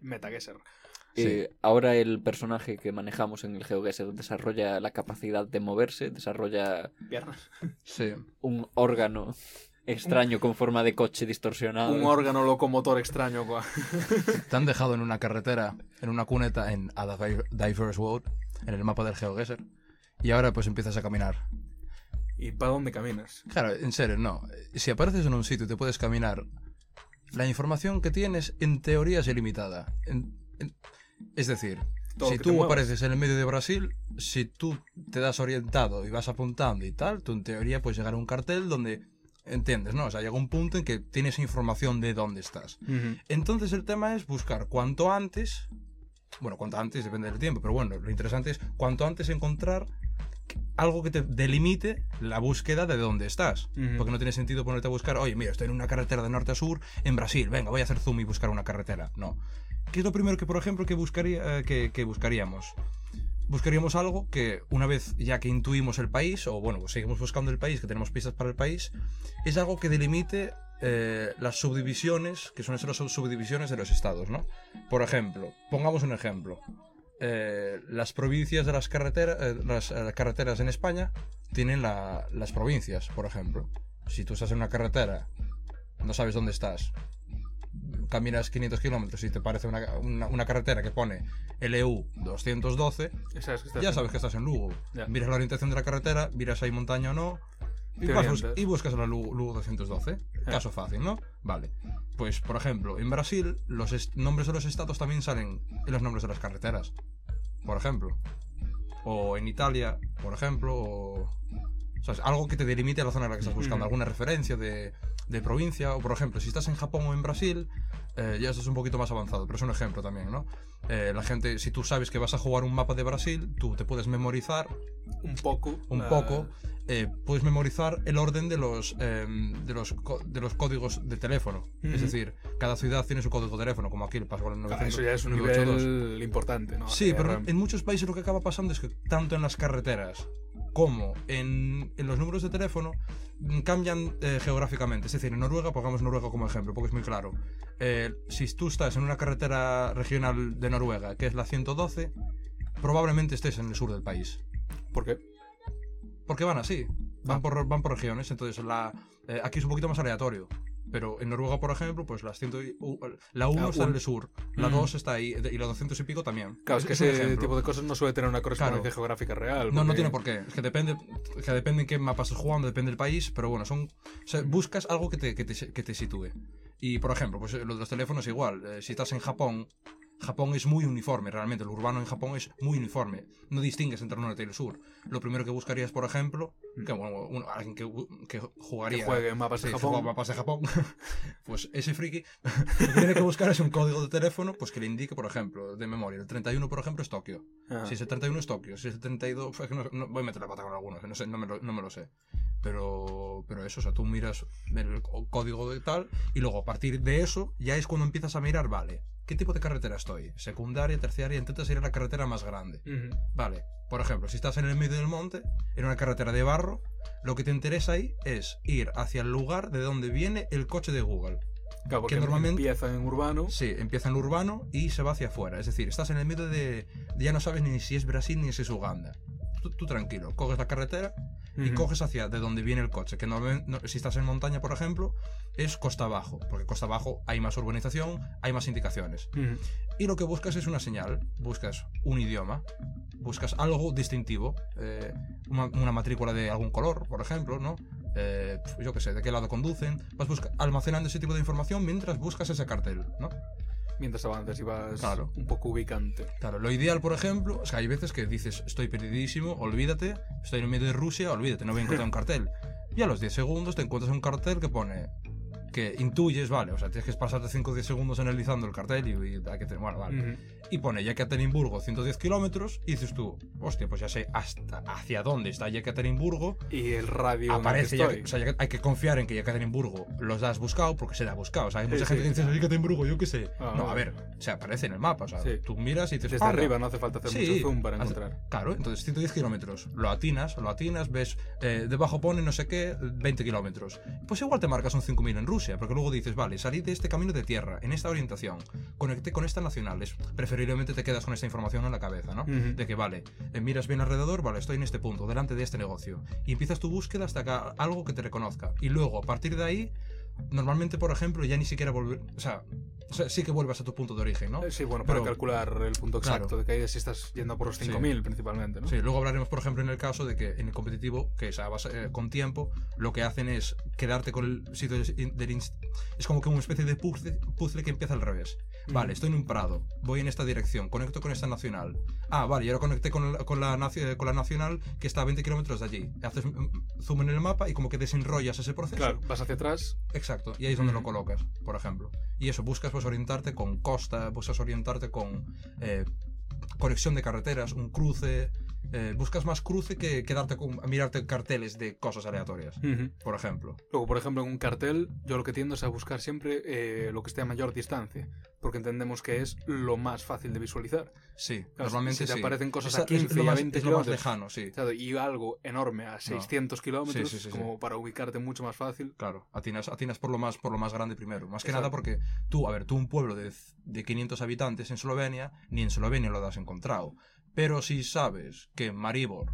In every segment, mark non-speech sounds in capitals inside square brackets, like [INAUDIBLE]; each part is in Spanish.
Metaguesser. Eh, ahora el personaje que manejamos en el GeoGuessr desarrolla la capacidad de moverse, desarrolla Piernas. Sí. un órgano extraño con forma de coche distorsionado. Un órgano locomotor extraño. cua. [LAUGHS] Te han dejado en una carretera, en una cuneta en A Diver- Diverse World, en el mapa del GeoGuessr, y ahora pues empiezas a caminar. ¿Y para dónde caminas? Claro, en serio, no. Si apareces en un sitio y te puedes caminar, la información que tienes en teoría es ilimitada. En- en- es decir, Todo si tú apareces en el medio de Brasil, si tú te das orientado y vas apuntando y tal, tú en teoría puedes llegar a un cartel donde entiendes, ¿no? O sea, llega un punto en que tienes información de dónde estás. Entonces el tema es buscar cuanto antes, bueno, cuanto antes depende del tiempo, pero bueno, lo interesante es cuanto antes encontrar algo que te delimite la búsqueda de dónde estás. Porque no tiene sentido ponerte a buscar, oye, mira, estoy en una carretera de norte a sur en Brasil, venga, voy a hacer zoom y buscar una carretera. No. ¿Qué es lo primero que, por ejemplo, que, buscaría, eh, que, que buscaríamos? Buscaríamos algo que una vez ya que intuimos el país, o bueno, pues seguimos buscando el país, que tenemos pistas para el país, es algo que delimite eh, las subdivisiones, que son las subdivisiones de los estados, ¿no? Por ejemplo, pongamos un ejemplo. Eh, las provincias de las, carreteras las eh, carreteras en España tienen la- las provincias, por ejemplo. Si tú estás en una carretera, no sabes dónde estás, caminas 500 kilómetros y te parece una, una- una carretera que pone LU 212, Sabes que estás ya sabes que estás en Lugo. Miras la orientación de la carretera, miras si hay montaña o no, y, bus- y buscas la Lugo, Lugo 212. Ah. Caso fácil, ¿no? Vale. Pues, por ejemplo, en Brasil, los nombres de los estados también salen en los nombres de las carreteras. Por ejemplo. O en Italia, por ejemplo, o... ¿sabes? Algo que te delimite la zona en la que estás buscando, alguna referencia de, de provincia, o por ejemplo, si estás en Japón o en Brasil, eh, ya esto es un poquito más avanzado, pero es un ejemplo también, ¿no? Eh, la gente, si tú sabes que vas a jugar un mapa de Brasil, tú te puedes memorizar Un poco. un la- poco, eh, puedes memorizar el orden de los, eh, de los, de los códigos de teléfono. Ujú. Es decir, cada ciudad tiene su código de teléfono, como aquí el Pascual Claro, 900, eso ya es un 982. nivel importante, ¿no? Sí, Eh, pero en muchos países lo que acaba pasando es que tanto en las carreteras como en, en los números de teléfono cambian eh, geográficamente. Es decir, en Noruega, pongamos Noruega como ejemplo, porque es muy claro. Eh, si tú estás en una carretera regional de Noruega, que es la 112, probablemente estés en el sur del país. ¿Por qué? Porque van así. Van, Ah. por, van por regiones. Entonces, la, eh, aquí es un poquito más aleatorio. Pero en Noruega, por ejemplo, pues las 100 y- u- la 1 Ah, está en el sur, la Mm. 2 está ahí y la 200 y pico también. Claro, es que un ese ejemplo. tipo de cosas no suele tener una correspondencia Claro. geográfica real. No, no porque- tiene por qué. Es que depende, que depende en qué mapa estás jugando, depende del país, pero bueno, son. o sea, buscas algo que te, que te, que te sitúe. Y por ejemplo, pues eh, lo de los teléfonos igual. eh, si estás en Japón, Japón es muy uniforme, realmente. Lo urbano en Japón es muy uniforme. No distingues entre el norte y el sur. Lo primero que buscarías, por ejemplo, que bueno, alguien que, que jugaría. Que juegue mapas de Sí, Japón. juega mapas de Japón. [LAUGHS] pues ese friki lo que tiene que buscar es un código de teléfono pues que le indique, por ejemplo, de memoria. El 31, por ejemplo, es Tokio. Ah. Si es el 31 es Tokio, si es el 32, es que no, no- voy a meter la pata con algunos, no, sé, no, me lo, no me lo sé. Pero, pero eso, o sea, tú miras el có- código de tal y luego a partir de eso ya es cuando empiezas a mirar, vale, ¿qué tipo de carretera estoy? Secundaria, terciaria, intentas ir a la carretera más grande. Vale, por ejemplo, si estás en el medio del monte, en una carretera de barro, lo que te interesa ahí es ir hacia el lugar de donde viene el coche de Google. Claro, porque que normalmente- empieza en urbano. Sí, empieza en urbano y se va hacia afuera. Es decir, estás en el medio de. de ya no sabes ni si es Brasil ni si es Uganda. Tú, tú tranquilo, coges la carretera y Ujú. coges hacia de donde viene el coche. Que normalmente, no- si estás en montaña, por ejemplo, es costa abajo. Porque costa abajo hay más urbanización, hay más indicaciones. Y lo que buscas es una señal. Buscas un idioma. Buscas algo distintivo. eh, una, una matrícula de algún color, por ejemplo, ¿no? Eh, yo qué sé, de qué lado conducen. Vas busca- almacenando ese tipo de información mientras buscas ese cartel, ¿no? Mientras avanzas y vas Claro. un poco ubicante. Claro, lo ideal, por ejemplo, es que hay veces que dices, estoy perdidísimo, olvídate, estoy en medio de Rusia, olvídate, no voy a encontrar un cartel. Y a los 10 segundos te encuentras un cartel que pone que intuyes, vale, o sea, tienes que pasarte 5 o 10 segundos analizando el cartel y, y hay que tener, bueno, vale. Ujú. Y pone Yekaterinburgo 110 kilómetros y dices tú, hostia, pues ya sé hasta hacia dónde está Yekaterinburgo. Y el radio. Aparece, ya, o sea, ya hay que confiar en que Yekaterinburgo los has buscado porque se la ha buscado. O sea, hay Sí, mucha sí. gente que dice Yekaterinburgo, yo qué sé. Ah, no, a ver, se aparece en el mapa. O sea, Sí. tú miras y dices, Desde arriba no hace falta hacer Sí, mucho zoom para encontrar. Claro, entonces 110 kilómetros. Lo atinas, lo atinas, ves, eh, debajo pone no sé qué, 20 kilómetros. Pues igual te marcas un 5000 en Rusia, porque luego dices, vale, salí de este camino de tierra, en esta orientación, conecté con estas nacionales. Preferiblemente te quedas con esta información en la cabeza, ¿no? De que, vale, eh, miras bien alrededor, vale, estoy en este punto, delante de este negocio. Y empiezas tu búsqueda hasta que algo que te reconozca. Y luego, a partir de ahí, normalmente, por ejemplo, ya ni siquiera volver. O sea, o sea, sí que vuelvas a tu punto de origen, ¿no? Eh, Sí, bueno, para Pero- calcular el punto Claro. exacto de caída si estás yendo por los Sí. 5000 principalmente, ¿no? Sí, luego hablaremos, por ejemplo, en el caso de que en el competitivo, que es a base- eh, con tiempo, lo que hacen es quedarte con el sitio del, Es como que una especie de puzzle, puzzle que empieza al revés. Vale, estoy en un prado, voy en esta dirección, conecto con esta nacional. Ah, vale, y ahora conecté con la, con la, nacio- con la nacional que está a 20 kilómetros de allí. Haces mm, zoom en el mapa y como que desenrollas ese proceso. Claro, vas hacia atrás. Exacto, y ahí es donde lo colocas, por ejemplo. Y eso, buscas pues orientarte con costa, buscas orientarte con eh, conexión de carreteras, un cruce. Eh, buscas más cruce que quedarte con a mirarte carteles de cosas aleatorias, por ejemplo. Luego, por ejemplo, en un cartel, yo lo que tiendo es a buscar siempre eh, lo que esté a mayor distancia, porque entendemos que es lo más fácil de visualizar. Sí, Claro, normalmente si te sí. aparecen cosas Esa a 15 es lo y a más, 20 es lo más kilómetros. lejano, sí. ¿sabes? Y algo enorme a 600 kilómetros, Sí, sí, sí, como para ubicarte mucho más fácil. Claro, atinas, atinas por, lo más, por lo más grande primero. Más que Exacto. nada porque tú, a ver, tú un pueblo de, de 500 habitantes en Eslovenia, ni en Eslovenia lo has encontrado. Pero si sabes que Maribor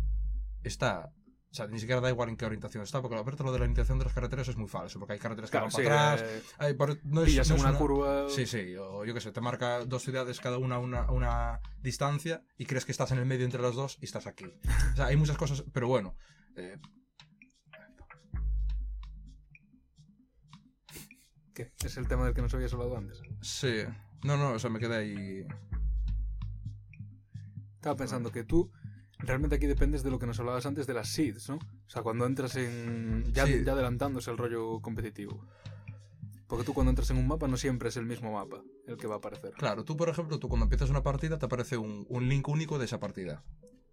está... O sea, ni siquiera da igual en qué orientación está, porque aparte lo de la orientación de las carreteras es muy falso, porque hay carreteras que Claro, van sí, para atrás, eh, hay no es- pillas no es una, una- curva. Sí, sí, o yo qué sé, te marca dos ciudades cada una a una, una distancia y crees que estás en el medio entre las dos y estás aquí. O sea, hay muchas cosas, pero bueno. eh, ¿Qué? Es el tema del que nos habías hablado antes. sí. No, no, o sea, me quedé ahí. Estaba pensando que tú realmente aquí dependes de lo que nos hablabas antes de las seeds, ¿no? O sea, cuando entras en. Ya, Sí. ya adelantándose el rollo competitivo. Porque tú cuando entras en un mapa no siempre es el mismo mapa el que va a aparecer. Claro, tú, por ejemplo, tú cuando empiezas una partida te aparece un, un link único de esa partida.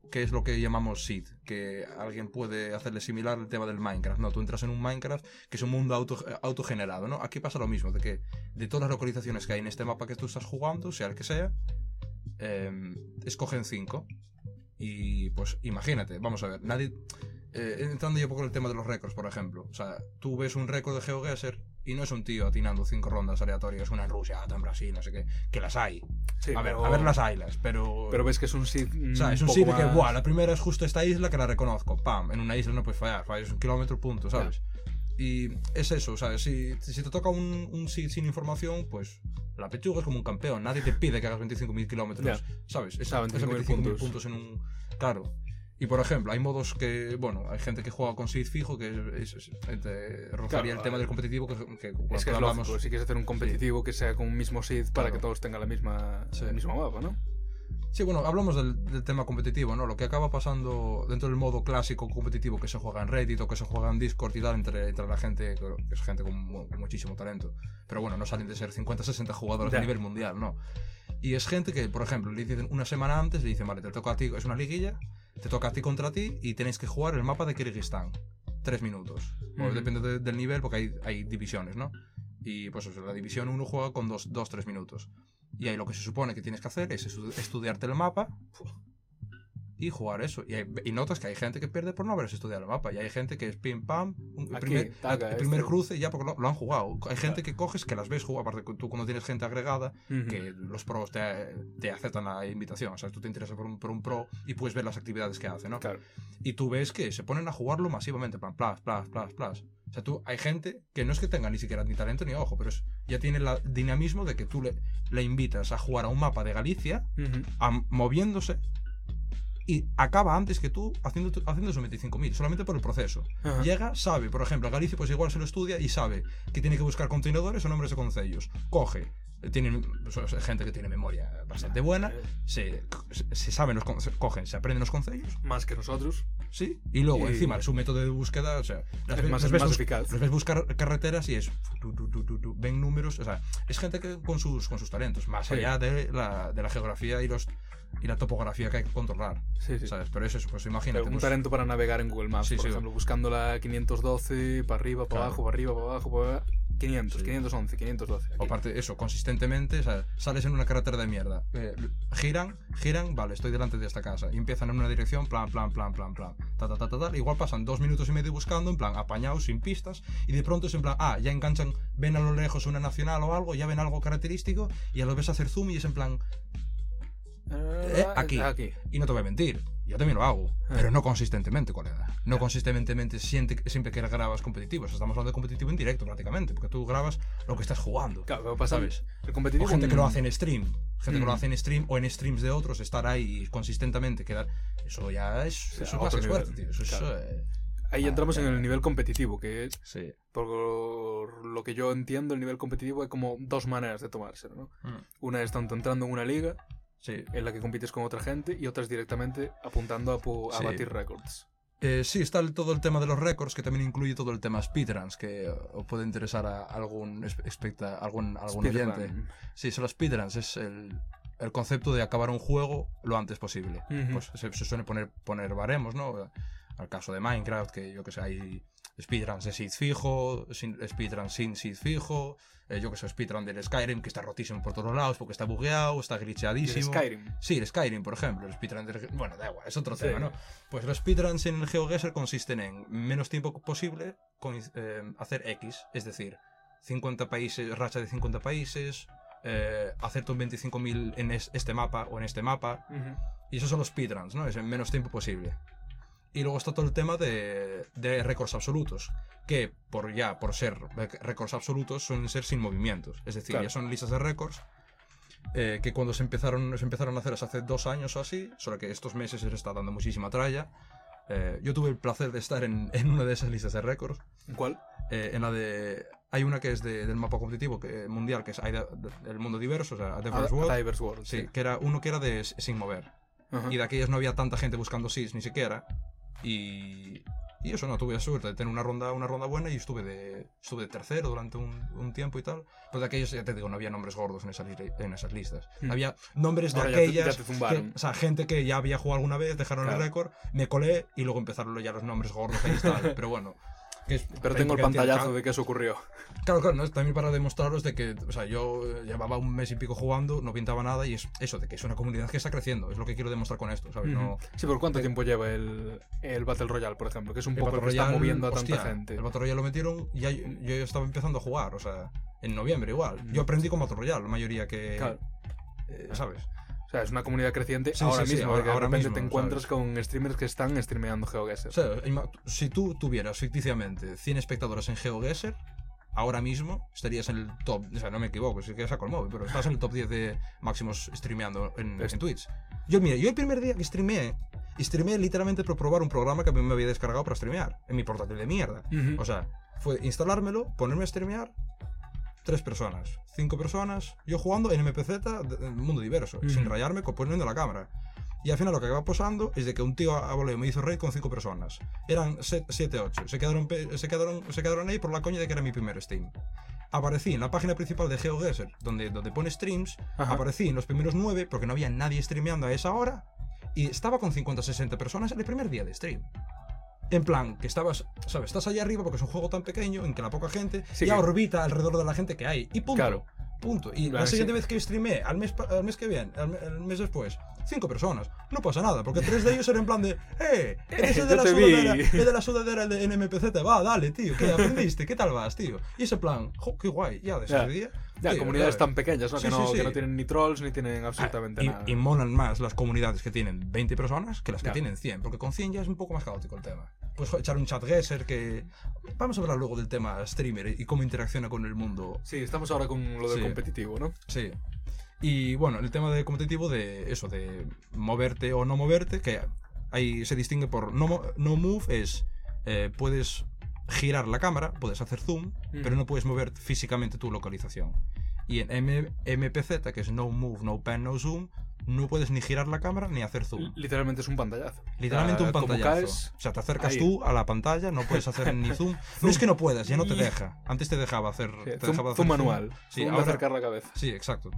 Que es lo que llamamos seed, que alguien puede hacerle similar al tema del Minecraft. No, tú entras en un Minecraft que es un mundo auto, autogenerado, ¿no? Aquí pasa lo mismo, de que de todas las localizaciones que hay en este mapa que tú estás jugando, sea el que sea, em, escogen cinco. Y pues imagínate, vamos a ver, nadie. eh, entrando un poco en el tema de los récords, por ejemplo. O sea, tú ves un récord de GeoGuessr y no es un tío atinando cinco rondas aleatorias, una en Rusia, otra en Brasil, no sé qué, que las hay. Sí, a ver, pero- a ver las haylas, pero. Pero ves que es un seed. o sea, es un sitio que, más- buah, la primera es justo esta isla que la reconozco. Pam, en una isla no puedes fallar, fallas un kilómetro, punto, ¿sabes? Y es eso, ¿sabes? Si, si te toca un, un seed sin información, pues la pechuga es como un campeón. Nadie te pide que hagas 25.000 kilómetros, Ya. ¿sabes? Es, Ah, es 25.000 25.000 puntos. puntos en un. Claro. Y por ejemplo, hay modos que, bueno, hay gente que juega con seed fijo, que es, es- es- rozaría Claro, el tema del competitivo, que, que Es que es hablamos. lógico, si quieres hacer un competitivo que sea con un mismo seed para Claro. que todos tengan la misma, Sí. el mismo mapa, ¿no? Sí, bueno, hablamos del, del tema competitivo, ¿no? Lo que acaba pasando dentro del modo clásico competitivo que se juega en Reddit o que se juega en Discord y tal, entre, entre la gente, que es gente con, mu- con muchísimo talento. Pero bueno, no salen de ser 50, 60 jugadores Ya. a nivel mundial, ¿no? Y es gente que, por ejemplo, le dicen una semana antes, le dicen, vale, te toca a ti, es una liguilla, te toca a ti contra ti y tenéis que jugar el mapa de Kirguistán. Tres minutos. Bueno, Ujú. depende de- del nivel porque hay, hay divisiones, ¿no? Y pues eso, la división 1 juega con 2-3 dos, tres minutos. Y ahí lo que se supone que tienes que hacer es estu- estudiarte el mapa y jugar eso. Y, hay- y notas que hay gente que pierde por no haberse estudiado el mapa. Y hay gente que es pim pam, un- el Aquí, primer, taca, el primer este. cruce ya porque lo, lo han jugado. Hay gente que coges que las ves jugar, aparte tú cuando tienes gente agregada, Ujú. que los pros te, te aceptan la invitación. O sea, tú te interesas por un, por un pro y puedes ver las actividades que hace, ¿no? Claro. Y tú ves que se ponen a jugarlo masivamente, plan, plas, plas, plas, plas. O sea, tú, hay gente que no es que tenga ni siquiera ni talento ni ojo, pero es, ya tiene el dinamismo de que tú le, le invitas a jugar a un mapa de Galicia, a- moviéndose, y acaba antes que tú haciendo, haciendo esos 25.000, solamente por el proceso. Ajá. Llega, sabe, por ejemplo, a Galicia pues igual se lo estudia y sabe que tiene que buscar contenedores o nombres de concellos. Coge, tienen pues, gente que tiene memoria bastante buena, se, se saben los cogen, se aprenden los concellos, Más que nosotros. sí, y luego Y- encima su método de búsqueda, o sea, las Es más- las ves más eficaz. las ves buscar carreteras y es tu, tu, tu, ven números, o sea, es gente que con sus con sus talentos, más Sí. allá de la, de la geografía y los y la topografía que hay que controlar, Sí, sí. ¿sabes? Pero eso, es, pues imagínate, un pues, talento para navegar en Google Maps, Sí, por ejemplo, buscando la 512 para arriba, para Claro. abajo, para arriba, para abajo, para abajo. 500, Sí. 511, 512. aquí. Aparte, eso, consistentemente, sea, sales en una carretera de mierda. eh, giran, giran, vale, estoy delante de esta casa. Y empiezan en una dirección, plan, plan, plan, plan, plan. Ta, ta, ta, ta, ta. Igual pasan dos minutos y medio buscando, en plan, apañados, sin pistas. Y de pronto es en plan, ah, ya enganchan, ven a lo lejos una nacional o algo, ya ven algo característico. Y ya lo ves hacer zoom y es en plan, Eh, aquí. aquí. y no te voy a mentir. Yo también lo hago, Ah. pero no consistentemente, colega. No consistentemente siente, siempre que grabas competitivos. Estamos hablando de competitivo en directo prácticamente, porque tú grabas lo que estás jugando. Claro, pero pasa, ¿Sabes? El O competitivo. gente que lo mm, hace en stream. Gente que lo Mm. hace en stream o en streams de otros, estar ahí consistentemente, quedar. Eso ya es, sea, eso es otro nivel, tío. Eso es, claro. eh, Ahí Ah, entramos en el nivel competitivo, que sí. por lo que yo entiendo, el nivel competitivo hay como dos maneras de tomárselo, ¿no? Mm. Una es tanto entrando en una liga Sí. en la que compites con otra gente y otra es directamente apuntando a, pu- a Sí. batir récords. Eh, sí, está el- todo el tema de los récords, que también incluye todo el tema speedruns, que os puede interesar a algún, especta- algún, algún oyente. Sí, son los speedruns, es el, el concepto de acabar un juego lo antes posible. Pues se, se suele poner, poner baremos, ¿no? Al caso de Minecraft, que yo que sé, hay speedruns de seed fijo, sin, speedruns sin seed fijo, eh, yo que sé, speedrun del Skyrim, que está rotísimo por todos lados porque está bugueado, está Y el glitchadísimo. Skyrim. Sí, el Skyrim, por ejemplo. El speedrun del... Bueno, da igual, es otro Sí. tema, ¿no? Pues los speedruns en el GeoGuessr consisten en menos tiempo posible con, eh, hacer X, es decir, 50 países, racha de 50 países, eh, hacerte un 25.000 en es- este mapa o en este mapa. Y esos son los speedruns, ¿no? Es en menos tiempo posible. Y luego está todo el tema de, de récords absolutos, que por ya, por ser récords absolutos, suelen ser sin movimientos. Es decir, Claro. ya son listas de récords eh, que cuando se empezaron, se empezaron a hacer hace dos años o así, solo que estos meses se les está dando muchísima tralla. Eh, yo tuve el placer de estar en, en una de esas listas de récords, ¿Cuál? eh, en la de... Hay una que es de- del mapa competitivo que, mundial, que es de- el mundo diverso, o sea, Diverse Ah, World. Divers World. Sí, que era uno que era de sin mover. Ajá. Y de aquellas no había tanta gente buscando SIS ni siquiera. Y, y eso, no, tuve la suerte de tener una ronda, una ronda buena y estuve de, estuve de tercero durante un, un tiempo y tal. Pero de aquellos, ya te digo, no había nombres gordos en esas, en esas listas. Hmm. Había nombres de Ahora ya te- aquellas... ya te que- o sea, gente que ya había jugado alguna vez, dejaron Claro. el récord, me colé y luego empezaron ya los nombres gordos ahí tal. [LAUGHS] Pero bueno... que es- Pero tengo el pantallazo de que eso ocurrió. Claro, claro, ¿no? también para demostraros de que, o sea, yo llevaba un mes y pico jugando, no pintaba nada y es eso, de que es una comunidad que está creciendo, es lo que quiero demostrar con esto, ¿sabes? No. Sí, pero ¿cuánto tiempo lleva el, el Battle Royale, por ejemplo? Que es un el poco el Battle que está Royale, moviendo a tanta hostia, gente. El Battle Royale lo metieron y ya, yo ya estaba empezando a jugar, o sea, en noviembre igual. Yo aprendí con Battle Royale, la mayoría que, Claro. eh, ¿sabes? O sea, es una comunidad creciente Sí, ahora sí, sí, mismo, ahora- porque de ahora repente mismo, te encuentras ¿sabes? con streamers que están streameando GeoGuessr. O sea, si tú tuvieras ficticiamente 100 espectadores en GeoGuessr, ahora mismo estarías en el top, o sea, no me equivoco, si que saco el móvil, pero estás en el top 10 de máximos streameando en, en Twitch. Yo, mira, yo el primer día que streameé, streameé literalmente por probar un programa que a mí me había descargado para streamear, en mi portátil de mierda. Ujú. O sea, fue instalármelo, ponerme a streamear, tres personas, cinco personas, yo jugando en MPZ, de mundo diverso, Ujú. sin rayarme, poniendo la cámara. Y al final lo que acaba pasando es de que un tío a voleo me hizo raid con cinco personas. Eran 7, 8. Se quedaron, se, quedaron, se quedaron ahí por la coña de que era mi primer Steam. Aparecí en la página principal de GeoGuessr, donde, donde pone streams. Ajá. Aparecí en los primeros 9 porque no había nadie streameando a esa hora. Y estaba con 50 60 personas en el primer día de stream. En plan, que estabas, ¿sabes? Estás allá arriba porque es un juego tan pequeño en que la poca gente Sí, ya que- orbita alrededor de la gente que hay. Y punto. Claro. Punto. Y Claro, la siguiente sí. vez que streamé, al mes, al mes que viene, al, me- al mes después, cinco personas. No pasa nada, porque tres de ellos eran en plan de, ¡eh! [LAUGHS] Eres el de la sudadera, vi". el de la sudadera de NMPZ, va, dale, tío, ¿qué [LAUGHS] aprendiste? ¿Qué tal vas, tío? Y ese plan, jo, qué guay, ya de ese día. Ya, tío, comunidades tan pequeñas, ¿no? Sí, que, no sí, sí. que no tienen ni trolls ni tienen absolutamente Ah, y, nada. y molan más las comunidades que tienen 20 personas que las que Ya. tienen 100, porque con 100 ya es un poco más caótico el tema. Puedes jo- echar un chat guesser que... Vamos a hablar luego del tema streamer y cómo interacciona con el mundo Sí, estamos ahora con lo del Sí. competitivo, ¿no? Sí. Y bueno, el tema de competitivo de eso, de moverte o no moverte, que ahí se distingue por no, no move es eh, puedes girar la cámara, puedes hacer zoom, pero no puedes mover físicamente tu localización. Y en M- MPZ, que es No Move, No Pan, No Zoom, no puedes ni girar la cámara ni hacer zoom. Literalmente es un pantallazo. Literalmente un como pantallazo. caes, o sea, te acercas ahí. tú a la pantalla, no puedes hacer ni zoom. [LAUGHS] No es que no puedas, ya no te deja. Antes te dejaba hacer. sí, te zoom, dejaba zoom hacer manual. Sí, zoom de ahora- acercar la cabeza. Sí, exacto.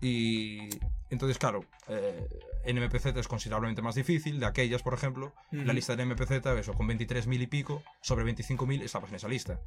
Y entonces, claro, eh, en MPZ es considerablemente más difícil. De aquellas, por ejemplo, la lista de MPZ, eso, con 23.000 y pico, sobre 25.000 estabas en esa lista.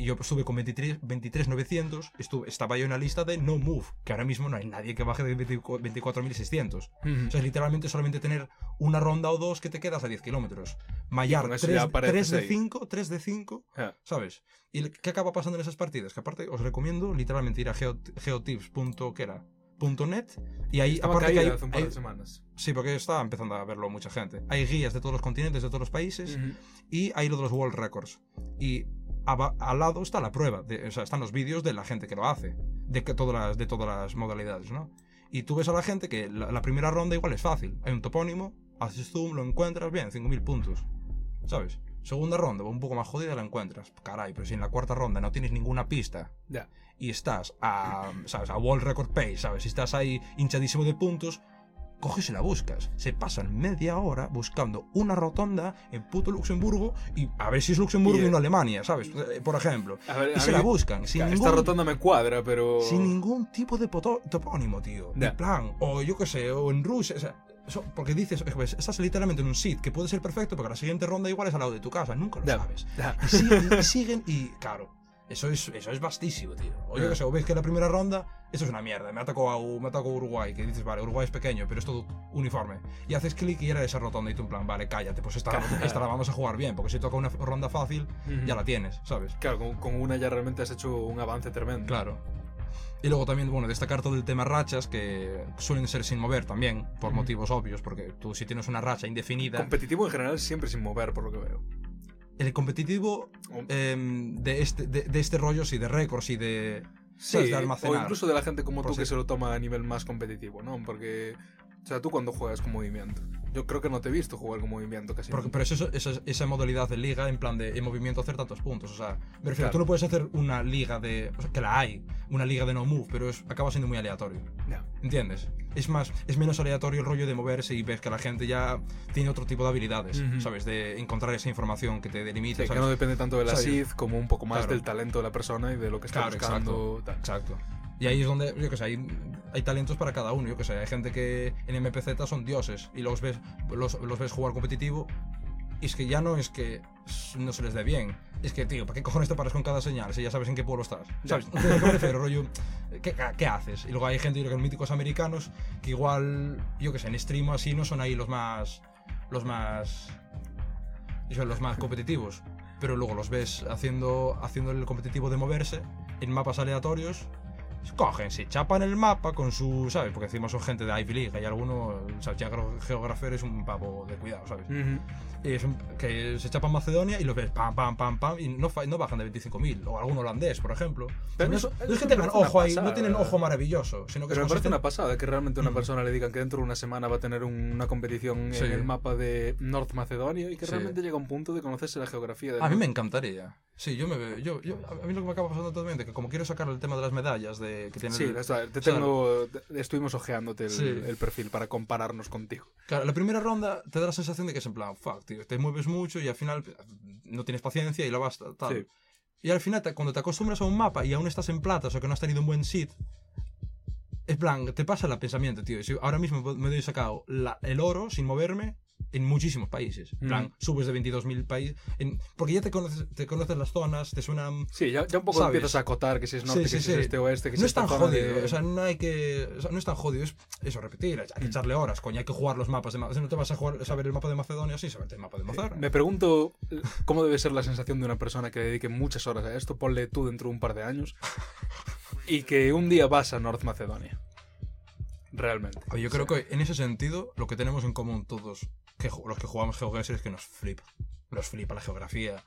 Y yo estuve con 23 23.900, estuve, estaba yo en la lista de No Move, que ahora mismo no hay nadie que baje de 24 24.600. Ujú. O sea, es literalmente solamente tener una ronda o dos que te quedas a 10 kilómetros. Mayar, con eso 3, ya apareces de ahí. 5, 3 de 5, Ah, ¿sabes? ¿Y qué acaba pasando en esas partidas? Que aparte os recomiendo literalmente ir a geo- geotips.net y ahí, Estaba aparte que hay, hace un par de hay- semanas. Sí, porque está empezando a verlo mucha gente. Hay guías de todos los continentes, de todos los países Ujú. y hay lo de los World Records. Y al lado está la prueba, de- o sea, están los vídeos de la gente que lo hace, de, que todas, las, de todas las modalidades, ¿no? Y tú ves a la gente que la, la primera ronda igual es fácil. Hay un topónimo, haces zoom, lo encuentras, bien, 5.000 puntos. ¿Sabes? Segunda ronda, un poco más jodida, la encuentras. Caray, pero si en la cuarta ronda no tienes ninguna pista y estás a, ¿sabes? a World Record Pace, ¿sabes? Si estás ahí hinchadísimo de puntos, coges y la buscas. Se pasan media hora buscando una rotonda en puto Luxemburgo y a ver si es Luxemburgo Y, y, no Alemania, ¿sabes? Eh, Por ejemplo. A ver, Y a se mí- la buscan sin Esta ningún, rotonda me cuadra, pero. sin ningún tipo de topónimo, tío. En plan, o yo qué sé, o en Rusia, o sea, porque dices, pues, estás literalmente en un sit que puede ser perfecto, porque la siguiente ronda igual es al lado de tu casa, nunca lo sabes. Ya. Y siguen, y [LAUGHS] siguen y claro, eso es, eso es vastísimo, tío. O yo Ya. que sé, o ves que la primera ronda, eso es una mierda. Me atacó a, me atacó a Uruguay, que dices, vale, Uruguay es pequeño, pero es todo uniforme. Y haces clic y era esa rotonda y tú en plan, vale, cállate, pues esta, esta la vamos a jugar bien, porque si toca una ronda fácil, ya la tienes, ¿sabes? Claro, con, con una ya realmente has hecho un avance tremendo. Claro. Y luego también, bueno, destacar todo el tema rachas, que suelen ser sin mover también, por motivos obvios, porque tú si tienes una racha indefinida... Competitivo en general siempre sin mover, por lo que veo. El competitivo em, de, este, de, de este rollo, sí, de récords y de... Sí, de o almacenar. incluso de la gente como tú que se lo toma a nivel más competitivo, ¿no? Porque, o sea, tú cuando juegas con movimiento, yo creo que no te he visto jugar con movimiento casi. Porque, pero es eso, esa, esa modalidad de liga en plan de en movimiento hacer tantos puntos. O sea, me refiero, Claro. tú no puedes hacer una liga de. O sea, que la hay, una liga de no move, pero es, acaba siendo muy aleatorio. Ya. ¿Entiendes? Es más, es menos aleatorio el rollo de moverse y ves que la gente ya tiene otro tipo de habilidades, Ujú. ¿sabes? De encontrar esa información que te delimita. Sí, que ¿sabes? no depende tanto de la. SID como un poco más Claro. del talento de la persona y de lo que está Claro, buscando. tal. Exacto. Y ahí es donde, yo que sé, hay, hay talentos para cada uno. Yo que sé, hay gente que en MPZ son dioses y los ves, los, los ves jugar competitivo. Y es que ya no es que no se les dé bien. Es que, tío, ¿para qué cojones te paras con cada señal si ya sabes en qué pueblo estás? ¿Sabes? ¿Entiendes a qué me refiero? [LAUGHS] Rollo, ¿qué, qué haces? Y luego hay gente, yo creo que los míticos americanos, que igual, yo que sé, en stream o así no son ahí los más. Los más. los más competitivos. Pero luego los ves haciendo, haciendo el competitivo de moverse en mapas aleatorios. Cogen, se chapan el mapa con su. ¿Sabes? Porque encima son gente de Ivy League. Hay alguno. O sea, Geographer es un pavo de cuidado, ¿sabes? Ujú. Y es un- que se chapan Macedonia y los ves pam, pam, pam, pam. Y no, no bajan de 25.000. O algún holandés, por ejemplo. Pero eso- es- no eso es que tengan una ojo ahí, no pasada. tienen ojo maravilloso. Sino que Pero me parece una pasada que realmente una Mm. persona le digan que dentro de una semana va a tener un- una competición Sí. en el mapa de North Macedonia y que Sí. realmente llega a un punto de conocerse la geografía del A mí me encantaría. Sí, yo me veo. Yo, yo- a mí lo que me acaba pasando totalmente que como quiero sacar el tema de las medallas de que tiene Sí, el- sea, te tengo, te- estuvimos ojeándote el, Sí. el perfil para compararnos contigo. Claro, la primera ronda te da la sensación de que es en plan, fuck, tío, te mueves mucho y al final no tienes paciencia y lo vas tal. Sí. Y al final, te- cuando te acostumbras a un mapa y aún estás en plata, o sea que no has tenido un buen sit, es plan, te pasa el pensamiento, tío. Si ahora mismo me doy sacado la- el oro sin moverme en muchísimos países. En plan, Mm. subes de 22.000 países. Porque ya te conoces, te conoces las zonas, te suenan. Sí, ya, ya un poco ¿Sabes? empiezas a acotar que si es norte, Sí, que sí, si es sí. este oeste, que si No es es tan jodido, de- o sea, no hay que. o sea, no es tan jodido, es eso, repetir, hay que Mm. echarle horas, coño, hay que jugar los mapas de Macedonia. No te vas a jugar, saber el mapa de Macedonia, sí, saberte el mapa de Macedonia. Me pregunto eh, cómo debe ser la sensación de una persona que dedique muchas horas a esto, ponle tú dentro de un par de años, y que un día vas a North Macedonia. Realmente. Yo O creo sea, que en ese sentido, lo que tenemos en común todos, que los que jugamos GeoGuessr, es que nos flipa. Nos flipa la geografía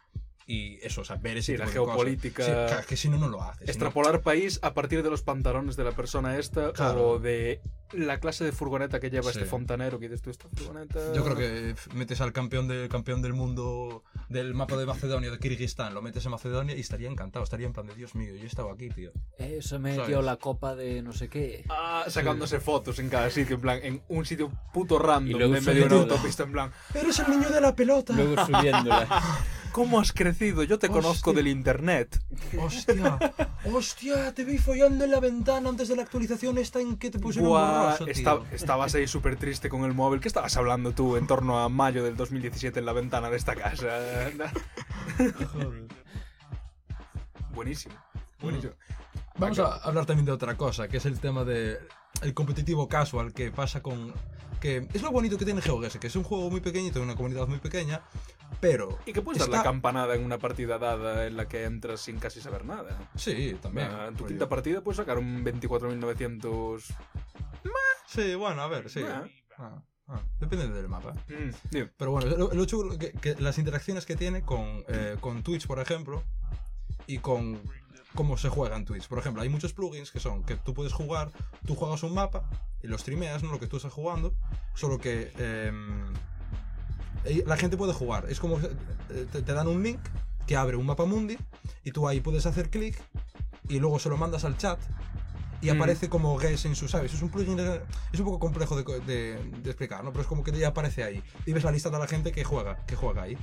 y eso, o sea, ver ese Sí, la tipo de cosas. geopolítica. Sí, claro, que si no, no lo haces. Extrapolar país a partir de los pantalones de la persona esta Claro. o de la clase de furgoneta que lleva Sí. este fontanero que dices tú, esta furgoneta... Yo creo que metes al campeón, de, campeón del mundo del mapa de Macedonia, de Kirguistán, lo metes en Macedonia y estaría encantado, estaría en plan de Dios mío, yo estaba aquí, tío. Eso me ¿Sabes? dio la copa de no sé qué. Ah, sacándose fotos en cada sitio, en plan, en un sitio puto random, en medio de autopista, en plan, ¡Eres el niño de la pelota! Luego subiéndola. [LAUGHS] ¿cómo has crecido? Yo te conozco del internet. ¡Hostia! ¡Hostia! Te vi follando en la ventana antes de la actualización esta en que te pusieron Buah, borroso, esta- estabas ahí súper triste con el móvil. ¿Qué estabas hablando tú en torno a mayo del 2017 en la ventana de esta casa? Buenísimo. Buenísimo. Vamos a hablar también de otra cosa, que es el tema de el competitivo casual que pasa con que es lo bonito que tiene GeoGuessr, que es un juego muy pequeñito, una comunidad muy pequeña, pero Y que puedes dar está- la campanada en una partida dada en la que entras sin casi saber nada. Sí, también. Ah, en tu quinta partida puedes sacar un 24.900... Sí, bueno, a ver, sí. Ah. Ah, ah, depende del mapa. Mm. Pero bueno, lo, lo chulo que, que las interacciones que tiene con, eh, con Twitch, por ejemplo, y con cómo se juega en Twitch. Por ejemplo, hay muchos plugins que son que tú puedes jugar, tú juegas un mapa y lo streameas, ¿no? Lo que tú estás jugando, solo que em, eh, la gente puede jugar. Es como eh, te, te dan un link que abre un mapa mundi y tú ahí puedes hacer clic y luego se lo mandas al chat y Mm. aparece como guess en su, ¿sabes? Es un plugin, de- es un poco complejo de, co- de- de explicar, ¿no? Pero es como que ya aparece ahí y ves la lista de la gente que juega, que juega ahí.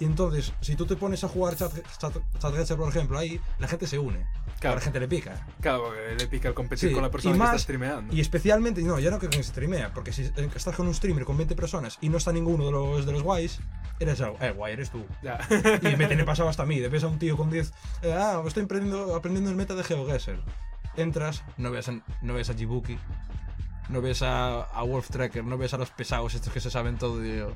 Y entonces, si tú te pones a jugar chat, chat, Chatgetcher, por ejemplo, ahí, la gente se une. Claro. La gente le pica. Claro, que le pica el competir Sí, con la persona y que más- está streameando. Y especialmente, no, ya no que streamea, porque si estás con un streamer con 20 personas y no está ninguno de los, de los guays, eres el eh, guay, eres tú. Ya. Y me tiene [LAUGHS] pasado hasta a mí. De ves a un tío con 10. eh, ah, estoy aprendiendo, aprendiendo el meta de GeoGuessr. Entras, no ves a, no ves a Jibuki, no ves a, a Wolf Tracker, no ves a los pesados estos que se saben todo. Y yo,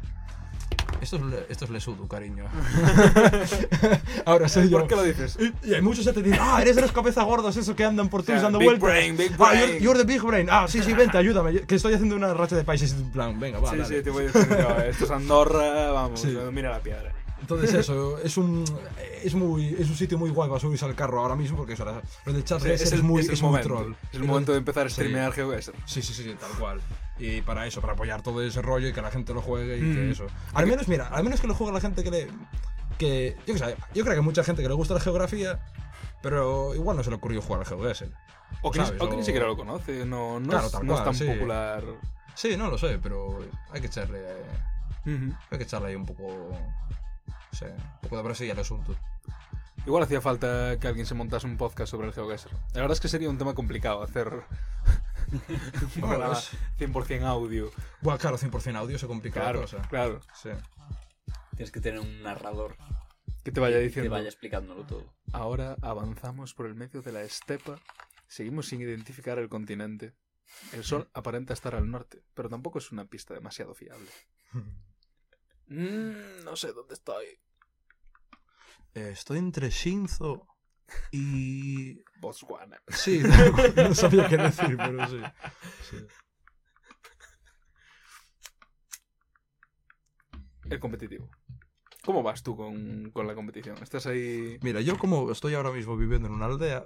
esto es, esto es Lesudu, cariño. [LAUGHS] Ahora soy yo. ¿Por qué lo dices? Y, y hay muchos que te dicen, ah, eres de los cabeza gordos, esos que andan por Twitch dando big vueltas. brain, big Ah, brain. you're, you're the big brain. Ah, sí, sí, vente, ayúdame. Que estoy haciendo una racha de países en plan, venga, va, sí, dale. sí, te voy a decir, no, esto es Andorra, vamos, Sí. mira la piedra. Entonces [LAUGHS] eso, es un es muy es un sitio muy guay para subirse al carro ahora mismo porque eso, lo del chat Sí, es, el, muy, es el es muy troll. Es el momento de empezar a Sí. streamear GeoGuessr. Sí, sí, sí, sí, tal cual. Y para eso, para apoyar todo ese rollo y que la gente lo juegue y que Mm. eso. Al menos, mira, al menos que lo juegue la gente que le que yo qué sé, yo creo que hay mucha gente que le gusta la geografía, pero igual no se le ocurrió jugar al GeoGuessr. O que, ni- o que ni siquiera lo conoce, no, no, Claro, es, tal no es tan sí. popular. Sí, no lo sé, pero hay que echarle eh, hay que echarle ahí un poco no sé, un poco de Brasil al asunto. Igual hacía falta que alguien se montase un podcast sobre el GeoGuessr. La verdad es que sería un tema complicado hacer [LAUGHS] un Bueno, programa es- 100% audio. Bueno, claro, 100% audio se complica Claro, la cosa. claro. Sí. Tienes que tener un narrador Que te vaya que diciendo. te vaya explicándolo todo. Ahora avanzamos por el medio de la estepa. Seguimos sin identificar el continente. El sol [LAUGHS] aparenta estar al norte, pero tampoco es una pista demasiado fiable. [LAUGHS] Mm, no sé dónde estoy. Eh, Estoy entre Shinzo y. [LAUGHS] Botswana. Sí, [LAUGHS] no sabía qué decir, pero sí. Sí. El competitivo. ¿Cómo vas tú con, con la competición? ¿Estás ahí...? Mira, yo como estoy ahora mismo viviendo en una aldea,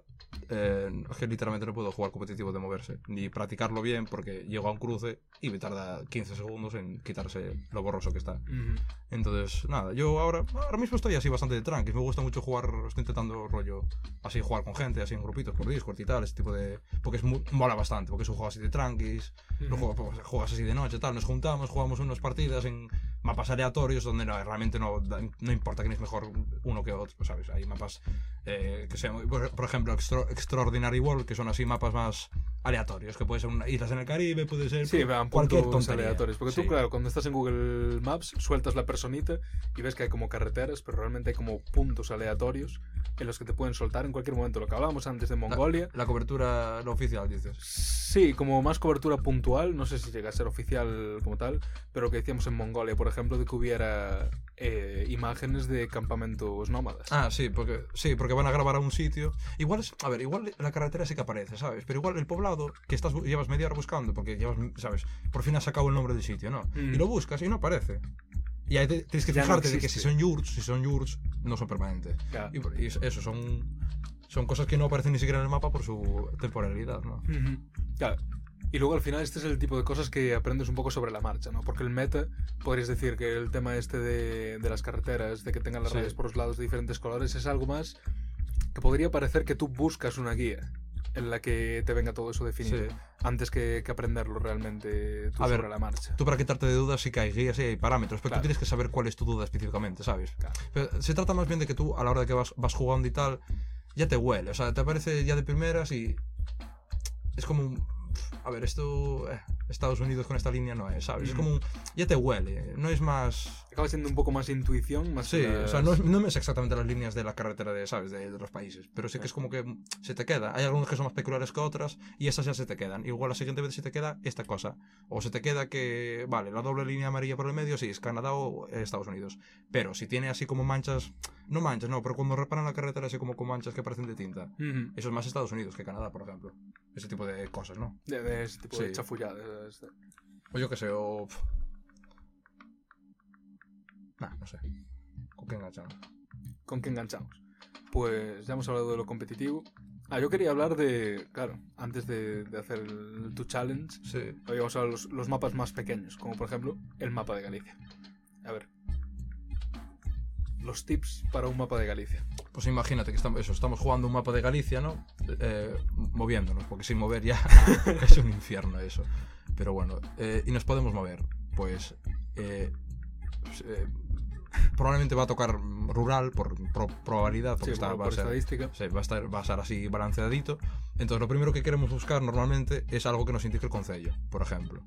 eh, es que literalmente no puedo jugar competitivo de moverse, ni practicarlo bien porque llego a un cruce y me tarda 15 segundos en quitarse lo borroso que está. Ujú. Entonces, nada, yo ahora, ahora mismo estoy así bastante tranqui. Me gusta mucho jugar, estoy intentando rollo, así jugar con gente, así en grupitos por Discord y tal, ese tipo de... Porque es mu- mola bastante, porque es un juego así de tranquis, lo juego- pues, juegas así de noche, tal, nos juntamos, jugamos unas partidas en mapas aleatorios donde no- realmente no, no importa quién es mejor uno que otro, ¿sabes? Hay mapas eh, que sean, por, ejemplo, Extra- Extraordinary World, que son así mapas más aleatorios, que puede ser una, islas en el Caribe, puede ser Sí, van cualquier tontería. aleatorios. Porque Sí. tú, claro, cuando estás en Google Maps, sueltas la personita y ves que hay como carreteras, pero realmente hay como puntos aleatorios en los que te pueden soltar en cualquier momento. Lo que hablábamos antes de Mongolia. La cobertura, la oficial, dices. Sí, como más cobertura puntual, no sé si llega a ser oficial como tal, pero lo que decíamos en Mongolia, por ejemplo, de que hubiera eh, imágenes de campamentos nómadas. Ah, sí, porque sí, porque van a grabar a un sitio. Igual es, a ver, igual la carretera sí que aparece, ¿sabes? Pero igual el poblado que estás llevas media hora buscando, porque llevas, ¿sabes? Por fin has sacado el nombre del sitio, ¿no? Mm. Y lo buscas y no aparece. Y ahí te- tienes que Ya no fijarte de que si son yurts, si son yurts, no son permanentes. Claro. Y, y eso son son cosas que no aparecen ni siquiera en el mapa por su temporalidad, ¿no? Ujú. Claro. Y luego al final este es el tipo de cosas que aprendes un poco sobre la marcha, ¿no? Porque el meta, podrías decir que el tema este de, de las carreteras, de que tengan las Sí. rayas por los lados de diferentes colores, es algo más que podría parecer que tú buscas una guía en la que te venga todo eso definido, Sí. antes que, que aprenderlo realmente tú A ver, sobre la marcha. Tú para quitarte de dudas sí que hay guías y hay parámetros, pero Claro. tú tienes que saber cuál es tu duda específicamente, ¿sabes? Claro. Pero se trata más bien de que tú, a la hora de que vas, vas jugando y tal, ya te huele. O sea, te aparece ya de primeras y. Es como un. A ver, esto. eh, Estados Unidos con esta línea no es, ¿sabes? Es Ujú. como un. Ya te huele. No es más. Acaba siendo un poco más intuición, más Sí, que o sea, las- no, es- no me sé exactamente las líneas de la carretera de, ¿sabes? De, de los países, pero sí que es como que mm, se te queda. Hay algunas que son más peculiares que otras y esas ya se te quedan. Igual la siguiente vez se te queda esta cosa. O se te queda que, vale, la doble línea amarilla por el medio, sí, es Canadá o eh, Estados Unidos. Pero si tiene así como manchas, no manchas, no, pero cuando reparan la carretera así como con manchas que parecen de tinta. Ujú. Eso es más Estados Unidos que Canadá, por ejemplo. Ese tipo de cosas, ¿no? de, de ese tipo de chafulladas. de- O yo qué sé, o... Nah, no sé. ¿Con qué enganchamos? ¿Con qué enganchamos? Pues ya hemos hablado de lo competitivo. Ah, yo quería hablar de, claro, antes de, de hacer el Tu Challenge, Sí. habíamos hablado de los, los mapas más pequeños, como por ejemplo el mapa de Galicia. A ver. Los tips para un mapa de Galicia. Pues imagínate que estamos, eso, estamos jugando un mapa de Galicia, ¿no? Eh, moviéndonos, porque sin mover ya [LAUGHS] es un infierno eso. Pero bueno, eh, y nos podemos mover. Pues eh, pues, probablemente va a tocar rural por pro- probabilidad, porque Sí, está, por, va, a ser, estadística. sí, va, a estar, va a estar así balanceadito. Entonces lo primero que queremos buscar normalmente es algo que nos indique el concello, por ejemplo.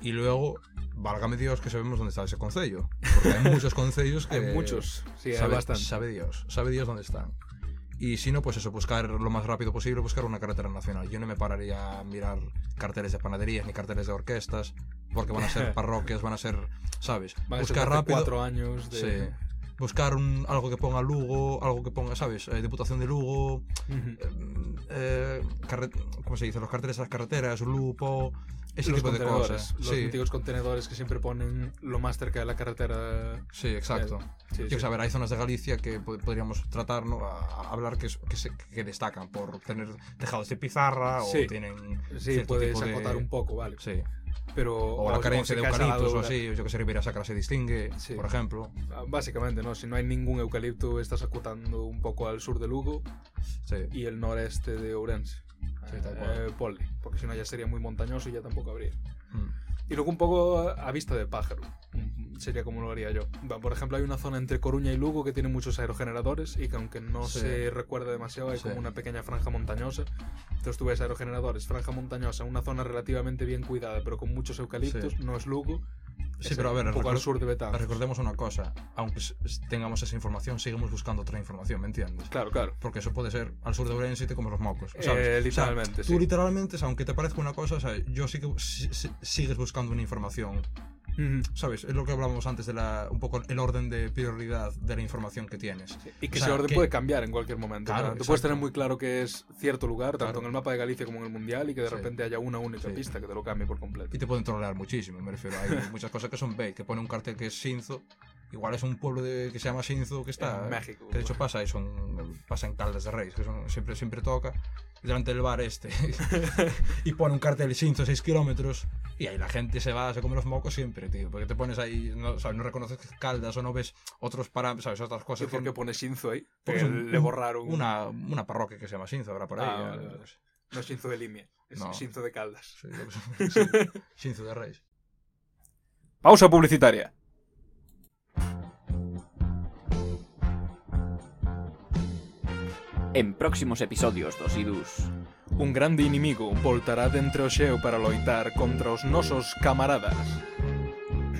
Y luego, válgame Dios que sabemos dónde está ese concello. Porque hay muchos concellos [LAUGHS] que... Hay muchos, sí, hay sabe, bastante. sabe Dios, sabe Dios dónde están. Y si no, pues eso, buscar lo más rápido posible, buscar una carretera nacional. Yo no me pararía a mirar carteles de panaderías ni carteles de orquestas, porque van a ser [LAUGHS] parroquias, van a ser, ¿sabes? Van a buscar rápido. cuatro años de... Sí. Buscar un, algo que ponga Lugo, algo que ponga, ¿sabes? Eh, Diputación de Lugo, Ujú. eh, eh, ¿cómo se dice? Los carteles de las carreteras, Lupo, ese los tipo de cosas. los Sí, míticos contenedores que siempre ponen lo más cerca de la carretera. sí, exacto. Sí, sí. saber, hay zonas de Galicia que po- podríamos tratar, ¿no? A, a hablar que, se- que destacan por tener tejados de pizarra o tienen. Sí, puedes tipo de- acotar un poco, vale. Sí. Pero, O la carencia de eucaliptos o así, yo que sé, Ribera Sacra se distingue, por ejemplo. Ah, Básicamente, ¿no? Si no hay ningún eucalipto, estás acotando un poco al sur de Lugo y el noreste de Ourense. Sí. Eh, ponle, porque si no ya sería muy montañoso y ya tampoco habría. Mm. Y luego un poco a vista de pájaro. Mm, Sería como lo haría yo. Por ejemplo, hay una zona entre Coruña y Lugo que tiene muchos aerogeneradores y que aunque no Sí. se recuerda demasiado hay Sí. como una pequeña franja montañosa. Entonces tú ves aerogeneradores, franja montañosa, una zona relativamente bien cuidada pero con muchos eucaliptos, no es Lugo. Sí, pero a ver, un poco al sur de recordemos una cosa, aunque tengamos esa información, seguimos buscando otra información, ¿me entiendes? Claro, claro. Porque eso puede ser al sur de Ourense y te comes los mocos, ¿sabes? Eh, O sea, literalmente, Tú sí. literalmente, aunque te parezca una cosa, o sea, yo sí que si- si- sigues buscando una información Ujú. ¿Sabes? Es lo que hablábamos antes de la, un poco el orden de prioridad de la información que tienes. Y que O sea, ese orden que- puede cambiar en cualquier momento. Claro, O sea, tú puedes tener muy claro que es cierto lugar, tanto Claro. en el mapa de Galicia como en el Mundial, y que de Sí. repente haya una única Sí. pista que te lo cambie por completo. Y te pueden trolear muchísimo, me refiero. Hay [LAUGHS] muchas cosas que son bait, que pone un cartel que es Sinzo. Igual es un pueblo de, que se llama Sinzo que está. En México. Que de hecho pasa eso en, pasa en Caldas de Reis, que son, siempre, siempre toca. Delante del bar este. [LAUGHS] [LAUGHS] y pone un cartel Sinzo 6 kilómetros. Y ahí la gente se va, se come los mocos siempre, tío. Porque te pones ahí, no, ¿sabes? no reconoces Caldas o no ves otros parámetros, ¿sabes? Otras ¿Y cosas. por que- qué pone Shinzo ahí? porque un- le borraron. Una, una parroquia que se llama Sinzo, habrá por ahí. Ah, eh. No es Shinzo de Limia, es No. Shinzo de Caldas. Sí, Sinzo [LAUGHS] de Reis. Pausa publicitaria. En próximos episodios dos Idus... Un grande inimigo voltará dentro xeo para loitar contra os nosos camaradas.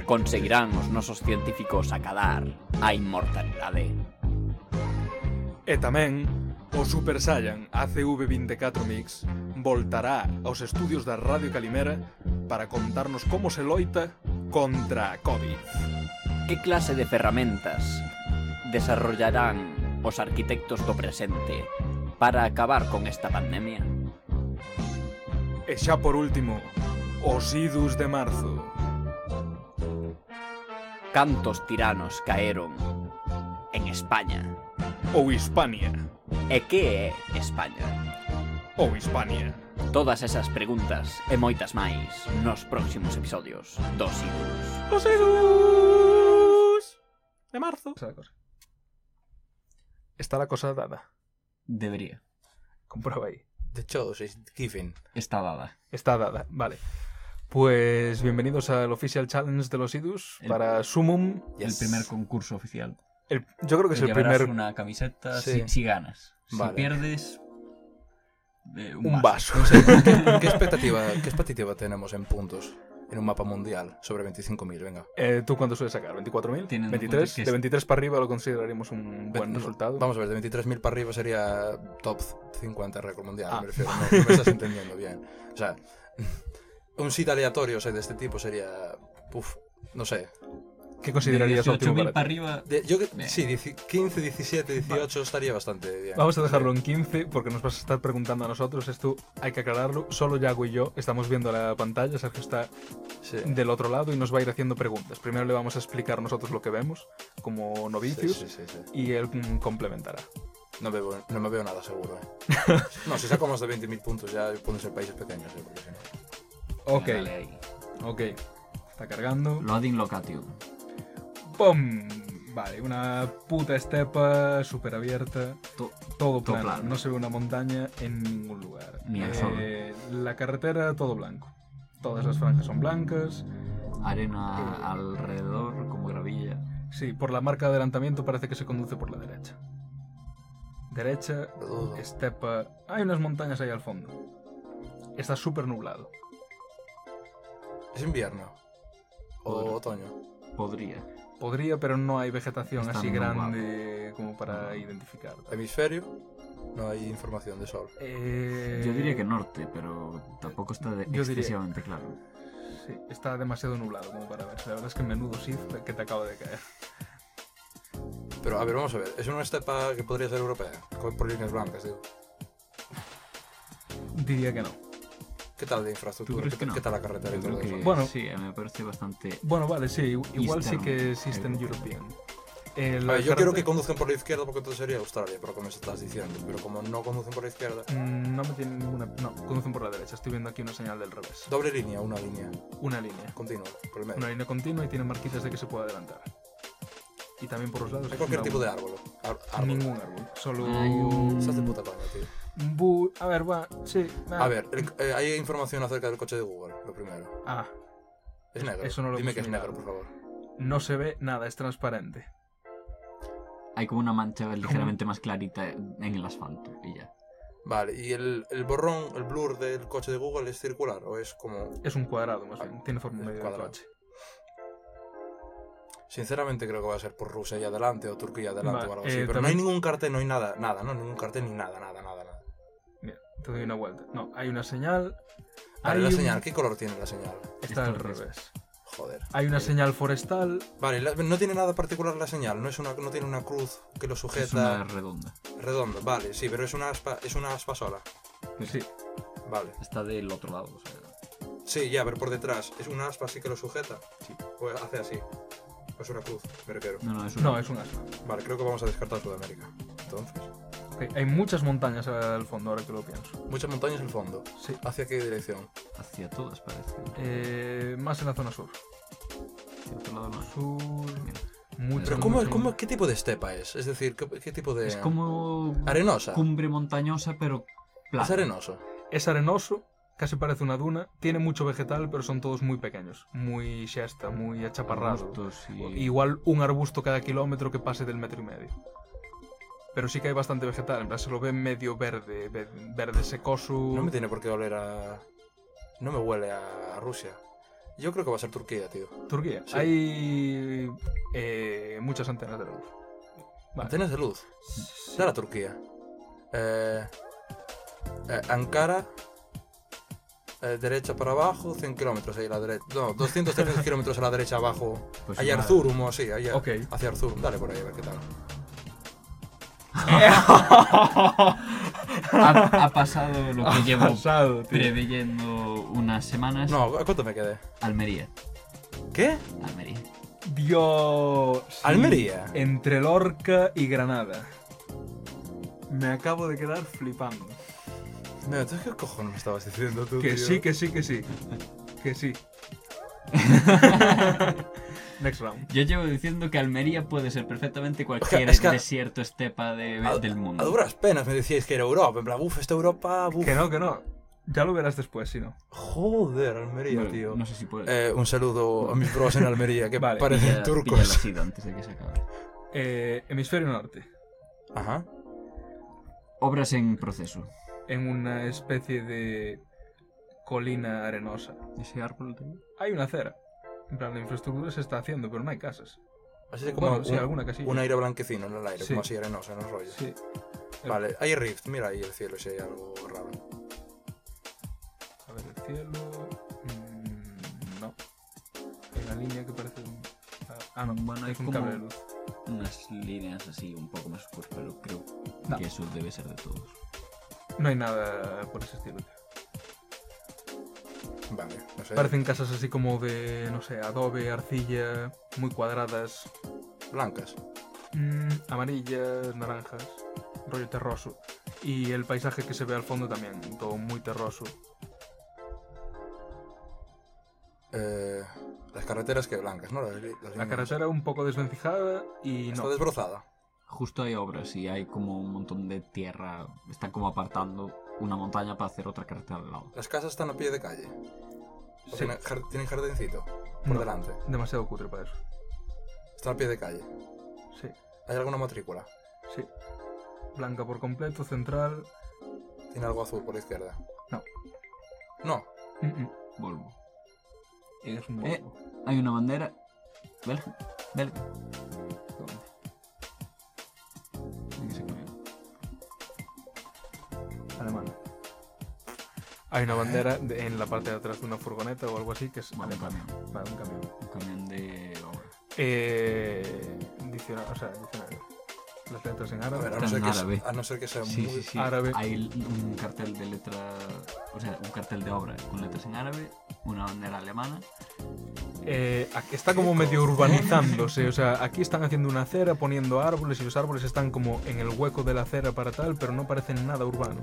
Conseguirán os nosos científicos acadar a inmortalidade. E tamén o Super Saiyan ACV24 Mix voltará aos estudios da Radio Calimera para contarnos como se loita contra a COVID. Que clase de ferramentas desarrollarán os arquitectos do presente para acabar con esta pandemia? E xa por último, os idus de marzo. Cantos tiranos caeron en España? Ou Hispania. E que é España? Ou Hispania. Todas esas preguntas e moitas máis nos próximos episodios dos Idus. Os Idus de marzo. Está la cosa dada. Debería. Comprueba ahí. The chose is given. Está dada. Está dada, vale. Pues bienvenidos al Official Challenge de los Idus El- para Sumum. Yes. El primer concurso oficial. El- yo creo que es Te el llevarás primer una camiseta Sí. si, si ganas. Vale. Si pierdes, eh, un, un vaso. vaso. No sé, ¿qué, qué [LAUGHS] expectativa, ¿qué expectativa tenemos en puntos en un mapa mundial sobre 25.000? Venga. Eh, ¿Tú cuánto sueles sacar? ¿24.000? Teniendo en ¿23? cuenta que De es- 23 para arriba lo consideraríamos un buen resultado. Vamos a ver, de 23.000 para arriba sería top 50 récord mundial. Ah. Me refiero, no, no me estás entendiendo bien. O sea, [LAUGHS] un sit aleatorio o sea, de este tipo sería. Uf, no sé. ¿Qué considerarías óptimo 18.000 para arriba. De- yo, que- Bien. sí, dieci- 15, 17, 18 estaría bastante bien. Vamos a dejarlo en 15 porque nos vas a estar preguntando a nosotros. Esto hay que aclararlo. Solo Yago y yo estamos viendo la pantalla. Sergio está Sí. del otro lado y nos va a ir haciendo preguntas. Primero le vamos a explicar nosotros lo que vemos como Sí, novicios sí, sí, sí. y él mm, complementará. No, veo- no me veo nada seguro. ¿eh? [LAUGHS] no, si saco más de 20.000 puntos ya pueden ser países pequeños. ¿eh? Porque si no- Ok, ok. Está cargando. Loading location. ¡Pum! Vale, una puta estepa súper abierta. To- Todo plano. plano. No se ve una montaña en ningún lugar. Ni el Eh, La carretera, todo blanco. Todas las franjas son blancas. Arena alrededor, como gravilla. Sí, por la marca de adelantamiento parece que se conduce por la derecha. Derecha, estepa. Hay unas montañas ahí al fondo. Está súper nublado. ¿Es invierno? ¿O otoño? Podría. Podría, pero no hay vegetación Está así grande como para identificar. ¿Hemisferio? No hay información de sol. Eh, Yo diría que norte, pero tampoco está de- Yo diría- excesivamente claro. Sí, está demasiado nublado como para ver. La verdad es que menudo Sith que te acaba de caer. Pero a ver, vamos a ver. ¿Es una estepa que podría ser europea? Con- Por líneas blancas, digo. Diría que no. ¿Qué tal de ¿Tú infraestructura? ¿Qué, que no? qué tal la carretera Yo creo que Bueno. sí, me parece bastante. Bueno, vale, sí, igual sí que existen European. Eh, A la ver, yo quiero que conduzcan por la izquierda porque entonces sería Australia, por lo que me estás diciendo. Pero como no conducen por la izquierda, Mm, No me tienen ninguna. No, conducen por la derecha. Estoy viendo aquí una señal del revés. doble línea, una línea Una línea. continua, por el medio. Una línea continua y tiene marquitas de que se puede adelantar. Y también por los lados. Hay cualquier tipo de árbol. Ar- árbol. Ningún árbol. Solo. Hay un- Estás de puta coña, tío. Bu- A ver, va. Sí. A ver, el- eh, hay información acerca del coche de Google, lo primero. Ah, Es negro. Eso no lo Dime que es mirado. negro, por favor. no se ve nada, es transparente. Hay como una mancha ligeramente más clarita en el asfalto y ya. Vale, ¿y el, el borrón, el blur del coche de Google es circular o es como...? Es un cuadrado, más bien. Tiene forma medio de cuadrado. coche. Sinceramente creo que va a ser por Rusia y adelante o Turquía adelante Vale, o algo así. eh, Pero no hay ningún cartel, no hay nada, nada, no, ningún cartel ni nada, nada, te doy una vuelta. No, hay una señal. Vale, hay la un- señal, ¿qué color tiene la señal? Está al es- revés. Joder. Hay una Eh, señal forestal. Vale, la- no tiene nada particular la señal, no es una, no tiene una cruz que lo Es sujeta una redonda. redondo. Vale, sí, pero es una aspa, es una aspa sola. Sí. Vale. Está del otro lado. o sea, Sí, ya, pero por detrás es una aspa así que lo sujeta. Sí. O hace así. O es una cruz, me refiero. No, no, es una. No, es un asma. Vale, creo que vamos a descartar Sudamérica. Entonces, Hay muchas montañas al fondo, ahora que lo pienso. muchas montañas al fondo. Sí. ¿Hacia qué dirección? Hacia todas parece. Eh, más en la zona sur. Hacia otro lado no. Sur. Mira. Mucho, Pero ¿cómo, mucho- cómo, ¿qué tipo de estepa es? Es decir, ¿qué, qué tipo de...? Es como. Arenosa. Cumbre montañosa, pero. plana. Es arenoso. Es arenoso, casi parece una duna. Tiene mucho vegetal, pero son todos muy pequeños. Muy shasta, muy achaparrado. Arbustos y- Igual un arbusto cada kilómetro que pase del metro y medio. Pero sí que hay bastante vegetal, en plan se lo ve medio verde, ve- verde secoso. No me tiene por qué oler a... No me huele a Rusia. Yo creo que va a ser Turquía, tío. Turquía. Sí. Hay eh, muchas antenas de luz. Vale. Antenas de luz. Sí. De la Turquía. Eh, eh, Ankara. eh, derecha para abajo, 100 kilómetros ahí a la derecha. No, 200, 300 kilómetros a la derecha abajo. Pues Hay igual. Arzurum o así, hacia Arzurum. Dale por ahí a ver qué tal. [LAUGHS] ha, ha pasado lo que llevo Pasado, preveyendo unas semanas. No, ¿a cuánto me quedé? Almería. ¿Qué? Almería. Dios. sí. Almería. Entre Lorca y Granada. Me acabo de quedar flipando. ¿tú ¿qué cojones me estabas diciendo tú, Que tío? sí, que sí, que sí. Que sí. [LAUGHS] Next round. Yo llevo diciendo que Almería puede ser perfectamente cualquier es que- desierto estepa de- A- del mundo. A duras penas me decíais que era Europa. En plan, uff, esta Europa, uff. Que no, que no. Ya lo verás después, si no. Joder, Almería, Bueno, tío. No sé si puede. Eh, un saludo a mis bros en Almería, que [LAUGHS] Vale. parecen Pilla- pilla turcos. el [LAUGHS] ácido antes de que se acabe. Eh, hemisferio norte. Ajá. Obras en proceso. En una especie de colina arenosa. Ese árbol. Hay una acera. En plan, la infraestructura se está haciendo, pero no hay casas. Así de como Bueno, sí, un, alguna casilla. un aire blanquecino en el aire, Sí. como así arenoso en el rollo. Sí. Vale, hay rift, mira ahí el cielo si hay algo raro. A ver, el cielo. mm, no. Hay una línea que parece un. ah, no. Bueno, hay es un como- cable de luz. Unas líneas así un poco más oscuras, pero creo No. que eso debe ser de todos. No hay nada por ese estilo. tío. Vale, no sé. Parecen casas así como de, no sé, adobe, arcilla, muy cuadradas, Blancas. mm, amarillas, naranjas, rollo terroso. Y el paisaje que se ve al fondo también, todo muy terroso. Eh, las carreteras que blancas, ¿no? Las, La carretera un poco desvencijada y Está no. desbrozada. Justo hay obras y hay como un montón de tierra. Están como apartando una montaña para hacer otra carretera al lado. Las casas están a pie de calle. Sí. tienen, jar- tienen jardincito por No, delante. Demasiado cutre para eso. Están a pie de calle. Sí, ¿Hay alguna matrícula? sí. Blanca por completo, central. ¿Tiene algo azul por la izquierda? No. No. Mm, mm. Volvo. Es un Eh. Volvo. Hay una bandera. Belga. Belga. ¿Dónde? Hay una bandera de- en la parte de atrás de una furgoneta o algo así que es Vale, un camión. Vale, un camión. Un camión de obra. Eh, diccionario, o sea, diccionario. Las letras en A árabe. ver, a no, ser en que, árabe. a no ser que sea Sí, muy... sí, sí. árabe. Hay un cartel de letra. O sea, un cartel de obra con letras en árabe, una bandera alemana. Eh, aquí está como medio urbanizándose. O sea, aquí están haciendo una acera, poniendo árboles y los árboles están como en el hueco de la acera para tal, pero no parecen nada urbano.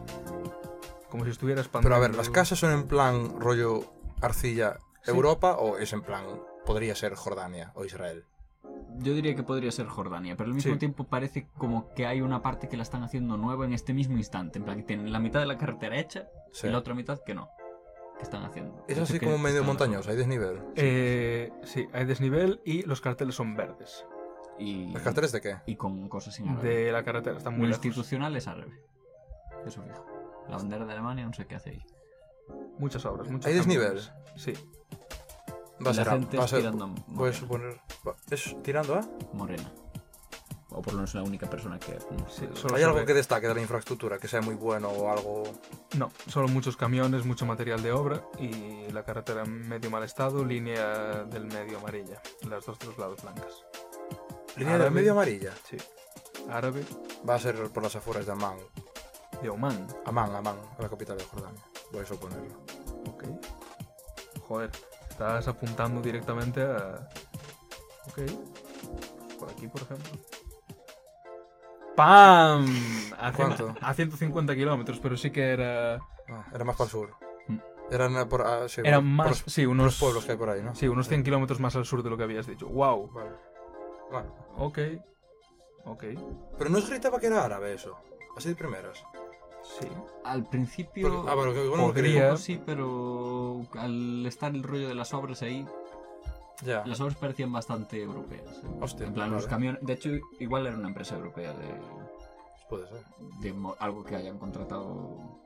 Como si estuviera Pero expandiendo. a ver, ¿las casas son en plan rollo arcilla Sí. Europa o es en plan podría ser Jordania o Israel? Yo diría que podría ser Jordania, pero al mismo Sí. tiempo parece como que hay una parte que la están haciendo nueva en este mismo instante. En plan, que tienen la mitad de la carretera hecha Sí. y la otra mitad que no. Que están haciendo. Es así como medio montañoso, hay desnivel. Eh, sí, hay desnivel y los carteles son verdes. Y, ¿Las carteles de qué? y con cosas en árabe. De la carretera, están muy Lo lejos. institucional es árabe. Eso fijo. La bandera de Alemania no sé qué hace ahí. Muchas obras, muchos ¿Hay desnivel? Sí. Va a la ser, gente va a es ser- tirando a morena. suponer, ¿es tirando a? morena. O por lo menos la única persona que... no Sí, sé. solo ¿Hay algo que destaque de la infraestructura, que sea muy bueno o algo? No, solo muchos camiones, mucho material de obra y la carretera en medio mal estado, línea del medio amarilla, las dos de los lados blancas. Línea del medio amarilla. Sí. Árabe Va a ser por las afueras de Amán. De Oman. Amán, Amán, la capital de Jordania. Voy a suponerlo. Ok. Joder, estás apuntando directamente a. Ok. Pues por aquí, por ejemplo. ¡Pam! A, ¿Cuánto? a 150 kilómetros, pero sí que era. Ah, era más para el sur. Mm. Eran por, ah, sí, Era por- más. por los, sí, unos. los pueblos que hay por ahí, ¿no? Sí, unos 100 kilómetros más al sur de lo que habías dicho. ¡Wow! Vale. Bueno. Ok. Ok. Pero no os gritaba que era árabe eso. Así de primeras. Sí. Al principio... Porque- ah, que podría- sí, pero al estar el rollo de las obras ahí, Ya. las obras parecían bastante europeas. ¿eh? Hostia, en plan, los vale. camiones... De hecho, igual era una empresa europea de, Puede ser. de mo- algo que hayan contratado...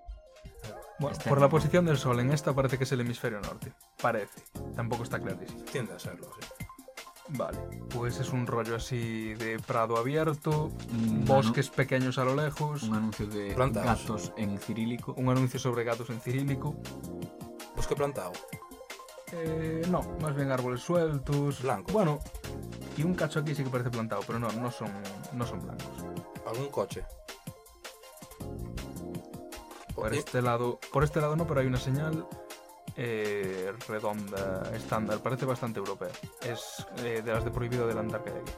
Bueno, Este por la posición del sol en esta parece que es el hemisferio norte. Parece. Tampoco está clarísimo. Tiende a serlo, sí. Vale. Pues es un rollo así de prado abierto, bosques pequeños a lo lejos, Un anuncio de Plantaos. gatos en cirílico. un anuncio sobre gatos en cirílico. Bosque plantado. Eh, no, más bien árboles sueltos. Blancos. Bueno, y un cacho aquí sí que parece plantado, pero no, no son, no son blancos. Algún coche. Por este lado, por este lado no, pero hay una señal eh, redonda, estándar, parece bastante europea. Es eh, de las de prohibido adelantar que hay aquí.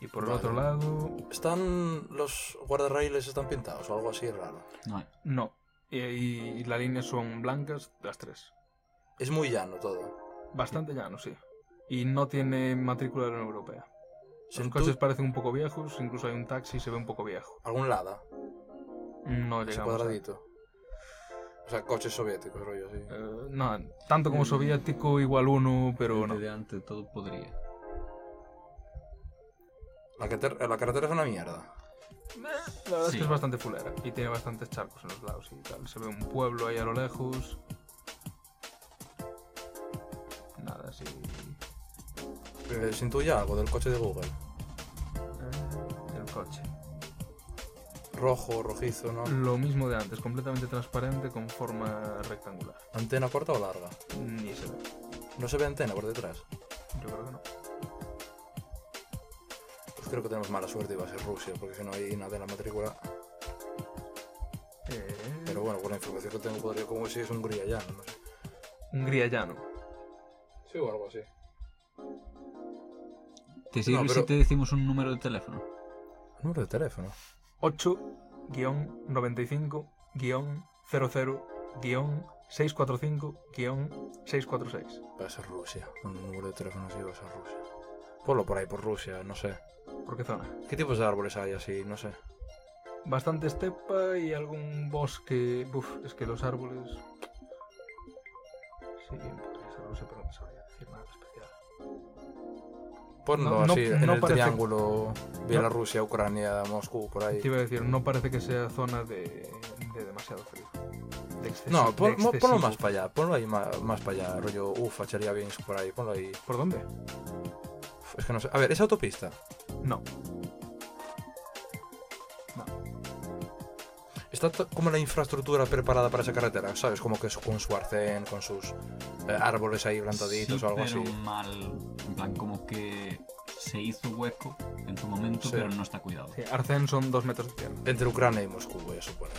Y por el otro lado, ¿Están los guardarraíles están pintados o algo así raro? No no. Y, y las líneas son blancas, las tres. Es muy llano todo. Bastante llano, sí. Y no tiene matrícula de la Unión Europea. Los coches parecen un poco viejos, incluso hay un taxi y se ve un poco viejo. algún Lada, No ese llegamos a... cuadradito. O sea, coches soviéticos, rollo así. Eh, no, tanto como soviético, igual uno, pero no. de ante todo podría. La, carretera- la carretera es una mierda. La verdad es Sí. que es bastante fulera y tiene bastantes charcos en los lados y tal. Se ve un pueblo ahí a lo lejos. Nada así. Eh, ¿Se intuye algo del coche de Google? Eh, el coche. Rojo, rojizo, ¿no? Lo mismo de antes, completamente transparente con forma rectangular. ¿Antena corta o larga? Ni se ve. ¿No se ve antena por detrás? Yo creo que no. Pues creo que tenemos mala suerte y va a ser Rusia, porque si no hay nada en la matrícula. Eh, Pero bueno, por la información que tengo, podría como si es Hungría ya, no sé. Hungría llano. Sí, o algo así. ¿Te sirve No, pero- si te decimos un número de teléfono? Número de teléfono. 8-95-000-645-646. Va a ser Rusia. Un número de teléfono así va a ser Rusia. Ponlo por ahí, por Rusia, no sé. ¿Por qué zona? ¿Qué tipos de árboles hay así? No sé. Bastante estepa y algún bosque. Uf, es que los árboles. Sí, Ponlo No- no- así en no el parece- triángulo Bielorrusia, Ucrania, Moscú, por ahí. Te iba a decir, no parece que sea zona de, de demasiado frío. De No, de pon- mo- ponlo más para allá, ponlo ahí más, más para allá, rollo, uff, Chelyabinsk por ahí, ponlo ahí. ¿Por dónde? Es que no sé. A ver, ¿es autopista? No. ¿Está como la infraestructura preparada para esa carretera? ¿Sabes? Como que es con su arcén, con sus eh, árboles ahí plantaditos Sí, o algo pero así. mal. En plan, como que se hizo hueco en su momento, Sí. pero no está cuidado. Sí, Arcén son dos metros de tierra. Entre Ucrania y Moscú, voy a suponer.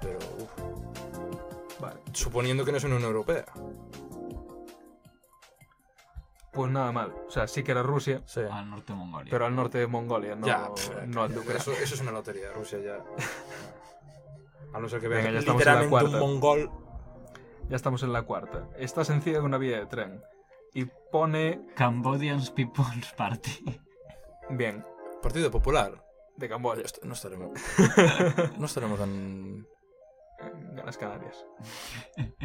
Pero, uf, Vale. suponiendo que no es una Unión Europea. Pues nada mal. O sea, sí que era Rusia, Sí. Al norte de Mongolia. pero al norte de Mongolia, no, ya, pf, no al de ya, Ucrania. eso, eso es una lotería, Rusia ya. [LAUGHS] A no ser que veas Venga, ya estamos en la literalmente un cuarta. mongol. Ya estamos en la cuarta. Está sencilla de una vía de tren. Y pone. Cambodians People's Party. Bien, Partido Popular. de Camboya, No estaremos. [LAUGHS] No estaremos tan. en las Canarias. [LAUGHS]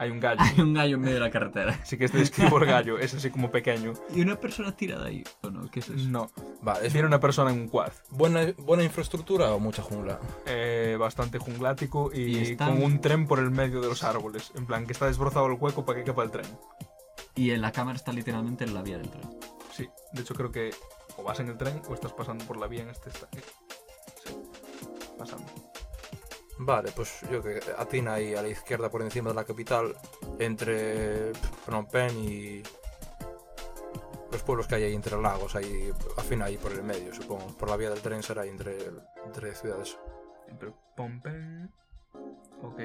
Hay un gallo. Hay un gallo en medio de la carretera. Sí que este describo el gallo, es así como pequeño. Y una persona tirada ahí. ¿O no? ¿Qué es eso? No. Vale, ¿es Viene una persona en un quad. buena, buena infraestructura o mucha jungla? eh, bastante junglático y, Y están- con un tren por el medio de los árboles. En plan, que está desbrozado el hueco para que quepa el tren. Y en la cámara está literalmente en la vía del tren. Sí, de hecho creo que o vas en el tren o estás pasando por la vía en este estanque. Sí, pasando. Vale, pues yo que atina ahí a la izquierda por encima de la capital, entre Phnom Penh y los pueblos que hay ahí entre lagos, ahí, al fin ahí por el medio, supongo. Por la vía del tren será ahí entre, entre ciudades. Pero Pompen. Ok.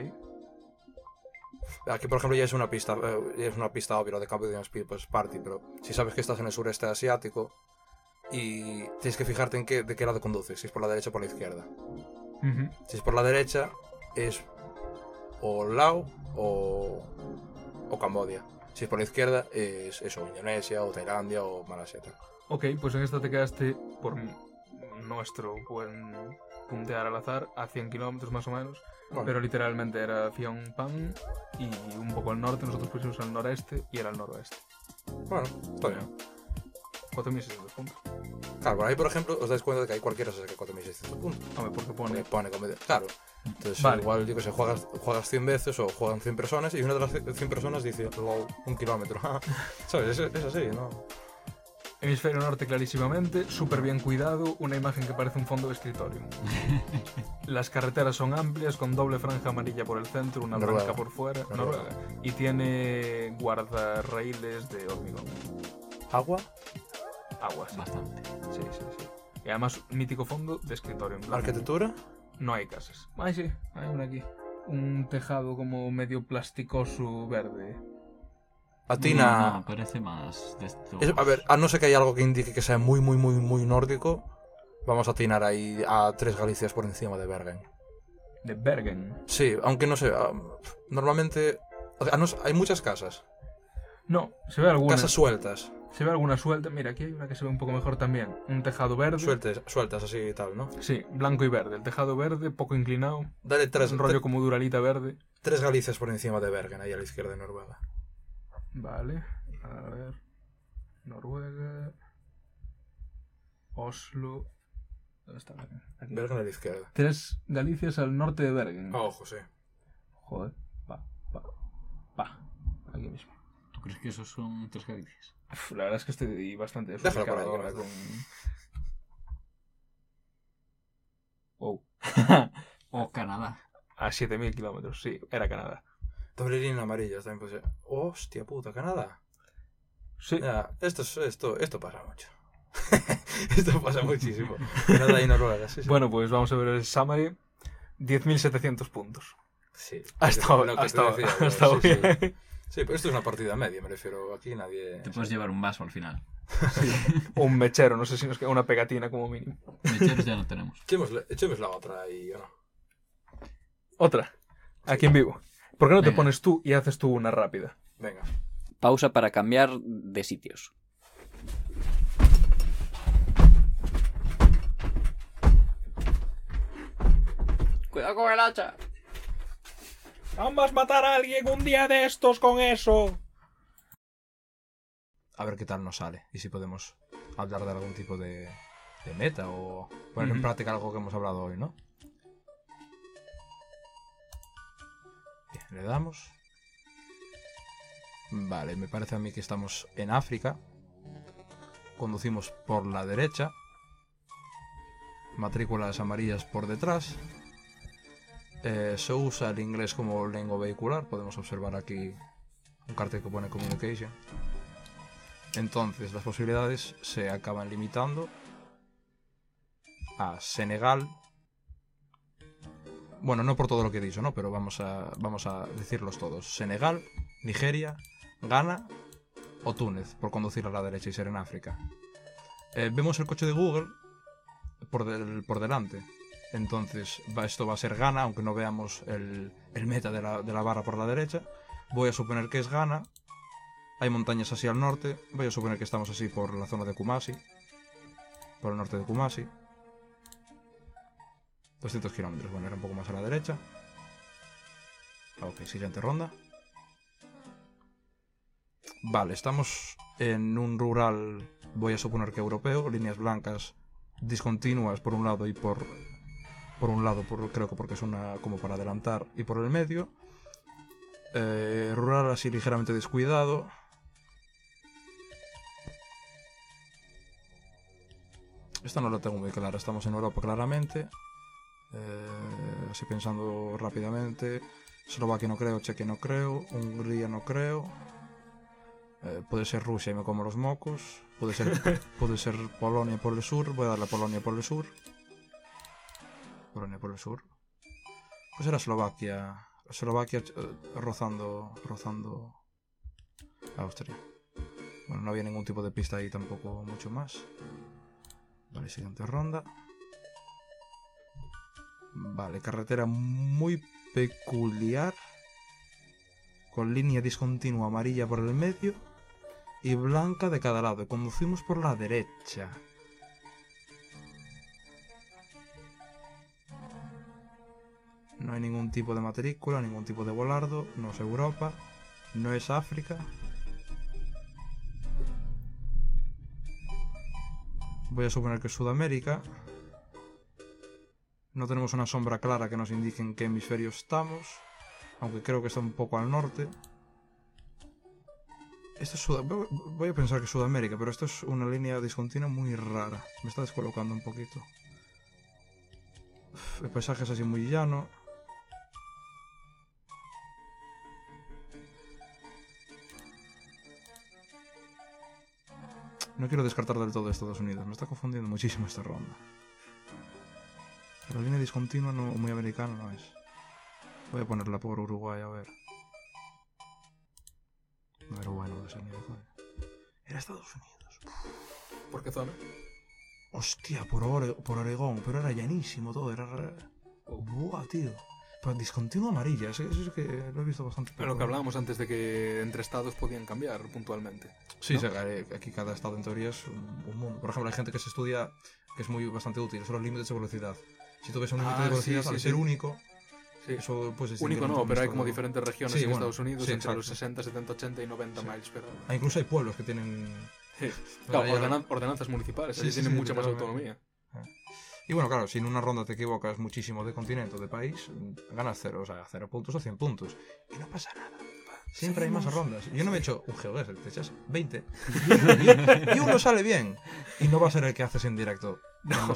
Aquí, por ejemplo, ya es una pista, eh, ya es una pista obvia lo de Cambodian People's Party, pero si sabes que estás en el sureste asiático y tienes que fijarte en qué, de qué lado conduces, si es por la derecha o por la izquierda. Si es por la derecha, es o Lao o, o Cambodia. Si es por la izquierda, es eso, Indonesia o Tailandia o Malasia. Ok, pues en esta te quedaste por nuestro buen puntear al azar a 100 kilómetros más o menos. Bueno, Pero literalmente era Phnom Penh y un poco al norte. Nosotros pusimos al noreste y era al noroeste. bueno, está bien. 4.600 puntos. Claro, por ahí, por ejemplo, os dais cuenta de que hay cualquiera se saca 4.600 puntos. Hombre, porque Pone, pone. pone Claro. Entonces, Vale. igual, yo que sé, juegas, juegas 100 veces o juegan 100 personas y una de las 100 personas dice, lol, un kilómetro. [LAUGHS] ¿Sabes? Es, es así, ¿no? Hemisferio norte clarísimamente, súper bien cuidado, una imagen que parece un fondo de escritorio. [LAUGHS] Las carreteras son amplias, con doble franja amarilla por el centro, una Noruega. blanca por fuera. Noruega. Noruega. Y tiene guardarraíles de hormigón. Agua, Agua, sí. Bastante. Sí, sí, sí. Y además, mítico fondo de escritorio. en plan, arquitectura. No hay casas. Ay, sí, hay una aquí. Un tejado como medio plasticoso verde. Atina. No, no, parece más de estos... Es- a ver, a no ser que haya algo que indique que sea muy, muy, muy, muy nórdico, vamos a atinar ahí a tres Galicias por encima de Bergen. de Bergen. Sí, aunque no sé, ah, normalmente o sea, no sé, hay muchas casas, No, se ve alguna. casas sueltas, Se ve alguna suelta. Mira, aquí hay una que se ve un poco mejor también. Un tejado verde. sueltas, sueltas así y tal, ¿no? Sí, blanco y verde. El tejado verde, poco inclinado. Dale tres, Es un rollo como duralita verde. tres Galicias por encima de Bergen, ahí a la izquierda de Noruega. Vale. A ver. Noruega. Oslo. ¿Dónde está Bergen? Aquí. Bergen a la izquierda. Tres Galicias al norte de Bergen. Ah, ojo, sí. Joder. Va, va, va. Aquí mismo. ¿Tú crees que esos son tres Galicias? Uf, la verdad es que estoy bastante desubicado ahora con... Wow. [LAUGHS] O Canadá. A 7.000 kilómetros, sí, era Canadá. Doble línea amarilla también puede ser. Hostia puta, Canadá. Sí, Ya, esto, es- esto, esto pasa mucho. [LAUGHS] esto pasa muchísimo. Canadá y Noruega, sí, sí. bueno, pues vamos a ver el summary. 10.700 puntos. sí. Ha estado, Lo que ha sí, sí. Sí, pero esto es una partida media, me refiero. Aquí nadie. Te puedes llevar un vaso al final. O [LAUGHS] un mechero, no sé si nos queda una pegatina como mínimo. Mecheros ya no tenemos. Echémosle la otra y yo no. Otra, aquí en vivo. ¿Por qué no te pones tú y haces tú una rápida? Venga. Pausa para cambiar de sitios. Cuidado con el hacha. Vamos a matar a alguien un día de estos con eso. A ver qué tal nos sale. Y si podemos hablar de algún tipo de, de meta o poner en práctica algo que hemos hablado hoy, ¿no? Bien, le damos. Vale, me parece a mí que estamos en África. Conducimos por la derecha. Matrículas amarillas por detrás. Eh, se usa el inglés como lengua vehicular. Podemos observar aquí un cartel que pone Communication. Entonces las posibilidades se acaban limitando a Senegal. Bueno, no por todo lo que he dicho, ¿no? Pero vamos a, vamos a decirlos todos. Senegal, Nigeria, Ghana o Túnez, por conducir a la derecha y ser en África. Eh, vemos el coche de Google por, del- por delante. Entonces esto va a ser Ghana, aunque no veamos el, meta de la, de la barra por la derecha. Voy a suponer que es Ghana. Hay montañas así al norte. Voy a suponer que estamos así por la zona de Kumasi. Por el norte de Kumasi. 200 kilómetros. Bueno, era un poco más a la derecha. Ok, siguiente ronda. Vale, estamos en un rural, voy a suponer que europeo, líneas blancas discontinuas por un lado y por por un lado, por, creo que porque es una como para adelantar y por el medio. Eh, rural así ligeramente descuidado. Esta no la tengo muy clara, estamos en Europa claramente. Eh, así pensando rápidamente. Eslovaquia no creo, Chequia no creo, Hungría no creo. Eh, puede ser Rusia y me como los mocos. Puede ser, [LAUGHS] puede ser Polonia por el sur. Voy a darle a Polonia por el sur. Polonia por el sur. Pues era Eslovaquia. Eslovaquia eh, rozando, rozando Austria. Bueno, no había ningún tipo de pista ahí tampoco mucho más. Vale, siguiente ronda. Vale, carretera muy peculiar. Con línea discontinua amarilla por el medio y blanca de cada lado. Conducimos por la derecha. No hay ningún tipo de matrícula, ningún tipo de volardo. No es Europa. No es África. Voy a suponer que es Sudamérica. No tenemos una sombra clara que nos indique en qué hemisferio estamos. Aunque creo que está un poco al norte. Esto es Sud- voy- a pensar que es Sudamérica, pero esto es una línea discontinua muy rara. Me está descolocando un poquito. El paisaje es así muy llano. No quiero descartar del todo Estados Unidos. Me está confundiendo muchísimo esta ronda. La línea discontinua no, muy americana no es. Voy a ponerla por Uruguay a ver. No era bueno de ni de coña. Era Estados Unidos. ¿Por qué zona? Hostia, por, Ore- por Oregón, pero era llanísimo todo, era... re- Buah, tío. Discontinuo amarilla, eso, es que lo he visto bastante. Pero lo que hablábamos antes de que entre estados podían cambiar puntualmente. Sí, ¿no? sí, aquí cada estado en teoría es un, un mundo. Por ejemplo, hay gente que se estudia que es muy bastante útil, son los límites de velocidad. Si tú ves un límite Ah, de velocidad, sí, al sí, ser único, Sí. eso pues Único no, pero hay como diferentes regiones Sí, en bueno, Estados Unidos sí, entre los exacto. 60, 70, 80 y 90 Sí. miles por hora. Ah, incluso hay pueblos que tienen. [LAUGHS] Claro, ordenan- ordenanzas municipales, Sí, allí sí, tienen mucha más autonomía. Y bueno, claro, si en una ronda te equivocas muchísimo de continente o de país, ganas cero, o sea, cero puntos o 100 puntos. Y no pasa nada. Siempre hay más rondas. Yo no me he hecho un GeoGuessr, te echas 20. y, [LAUGHS] y uno sale bien. Y no va a ser el que haces en directo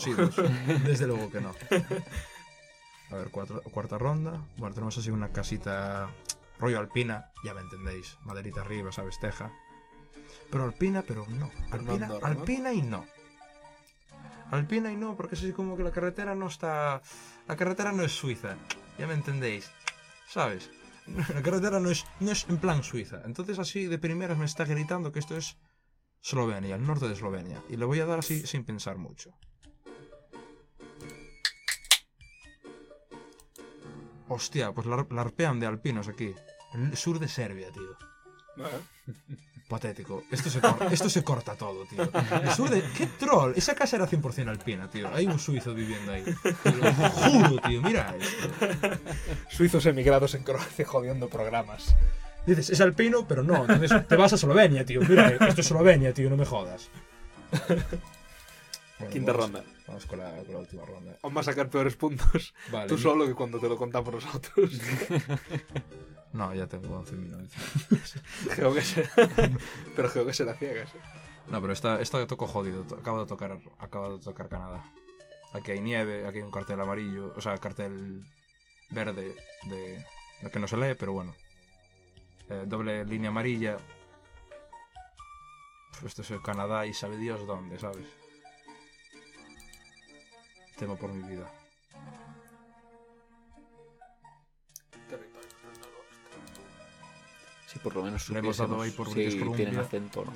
hilos. Desde luego que no. A ver, cuatro- cuarta ronda. Bueno, tenemos así una casita rollo alpina, ya me entendéis. Maderita arriba, sabes, teja. Pero alpina, pero no. No Alpina, ¿no? alpina y no. Alpina y no, porque es como que la carretera no está... La carretera no es Suiza, ya me entendéis. ¿Sabes? [LAUGHS] La carretera no es, no es en plan Suiza. Entonces así de primeras me está gritando que esto es Eslovenia, el norte de Eslovenia. Y le voy a dar así sin pensar mucho. Hostia, pues la, la arpean de alpinos aquí. El sur de Serbia, tío. Patético. Esto se, cor- esto se corta todo, tío. El sur de... ¡Qué troll! Esa casa era 100% alpina, tío. Hay un suizo viviendo ahí. Te lo juro, tío. Mira esto. Suizos emigrados en Croacia jodiendo programas. Dices, es alpino, pero no. Entonces te vas a Eslovenia, tío. Mira, esto es Eslovenia, tío, no me jodas. Bueno, Quinta vamos- ronda. Vamos con la, con la última ronda. Vamos a sacar peores puntos Vale. tú solo que cuando te lo contamos nosotros. [LAUGHS] No, ya tengo 11.000. GeoGuessr. [LAUGHS] [LAUGHS] Pero GeoGuessr a ciegas. ¿eh? No, pero esta, esta toco jodido. Acabo de tocar, acabo de tocar Canadá. Aquí hay nieve, aquí hay un cartel amarillo, o sea, cartel verde de lo que no se lee, pero bueno. Eh, doble línea amarilla. Pues Esto es el Canadá y sabe Dios dónde, ¿sabes? Temo por mi vida. Sí, por lo menos Le hemos dado ahí por si British Columbia. tienen acento no.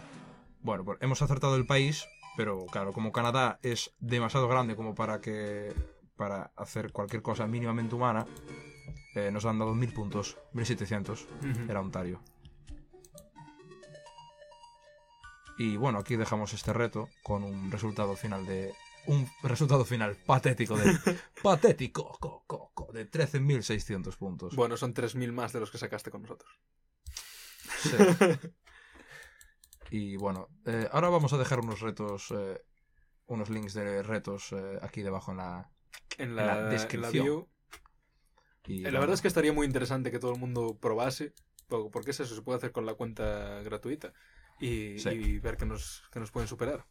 Bueno, pues hemos acertado el país, pero claro, como Canadá es demasiado grande como para que para hacer cualquier cosa mínimamente humana, eh, nos han dado 1000 puntos, 1700, era Ontario. Y bueno, aquí dejamos este reto con un resultado final de un resultado final patético de [LAUGHS] patético co, co, co, de 13.600 puntos. Bueno, son 3.000 más de los que sacaste con nosotros. Sí. [LAUGHS] Y bueno, eh, ahora vamos a dejar unos retos, eh, unos links de retos eh, aquí debajo en la... En la, En la la descripción. bio. Y, La verdad es que estaría muy interesante que todo el mundo probase, po- porque es eso, se puede hacer con la cuenta gratuita y, Sí. y ver que nos, que nos pueden superar.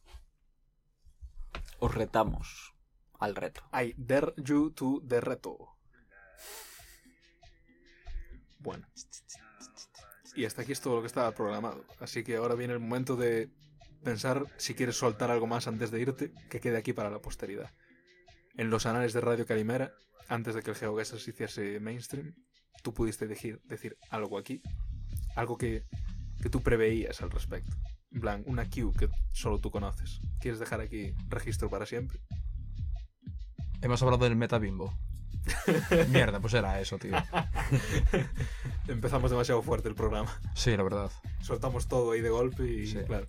Os retamos al reto. I dare you to the reto. Bueno. Y hasta aquí es todo lo que estaba programado. Así que ahora viene el momento de pensar si quieres soltar algo más antes de irte, que quede aquí para la posteridad. En los anales de Radio Calimera, antes de que el GeoGuessr se hiciese mainstream, tú pudiste decir, decir algo aquí, algo que, que tú preveías al respecto. En plan, una Q que solo tú conoces. ¿Quieres dejar aquí registro para siempre? Hemos hablado del metabimbo. [LAUGHS] Mierda, pues era eso, tío. [LAUGHS] Empezamos demasiado fuerte el programa. Sí, la verdad. Soltamos todo ahí de golpe y Sí. claro.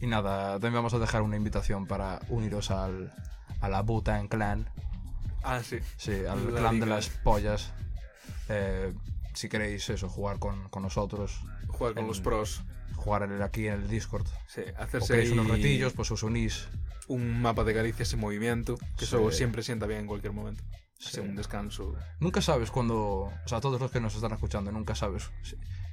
Y nada, también vamos a dejar una invitación para uniros al, a la Butan Clan. Ah, sí. Sí, al La clan liga. de las pollas. Eh, si queréis eso, jugar con, con nosotros, Jugar con En- los pros. Jugar en el- aquí en el Discord. Sí, hacerse unos retillos, pues os unís. un mapa de Galicia sin movimiento, que Sí. eso siempre sienta bien en cualquier momento. Sí. Un descanso. Nunca sabes cuando. O sea, todos los que nos están escuchando, nunca sabes.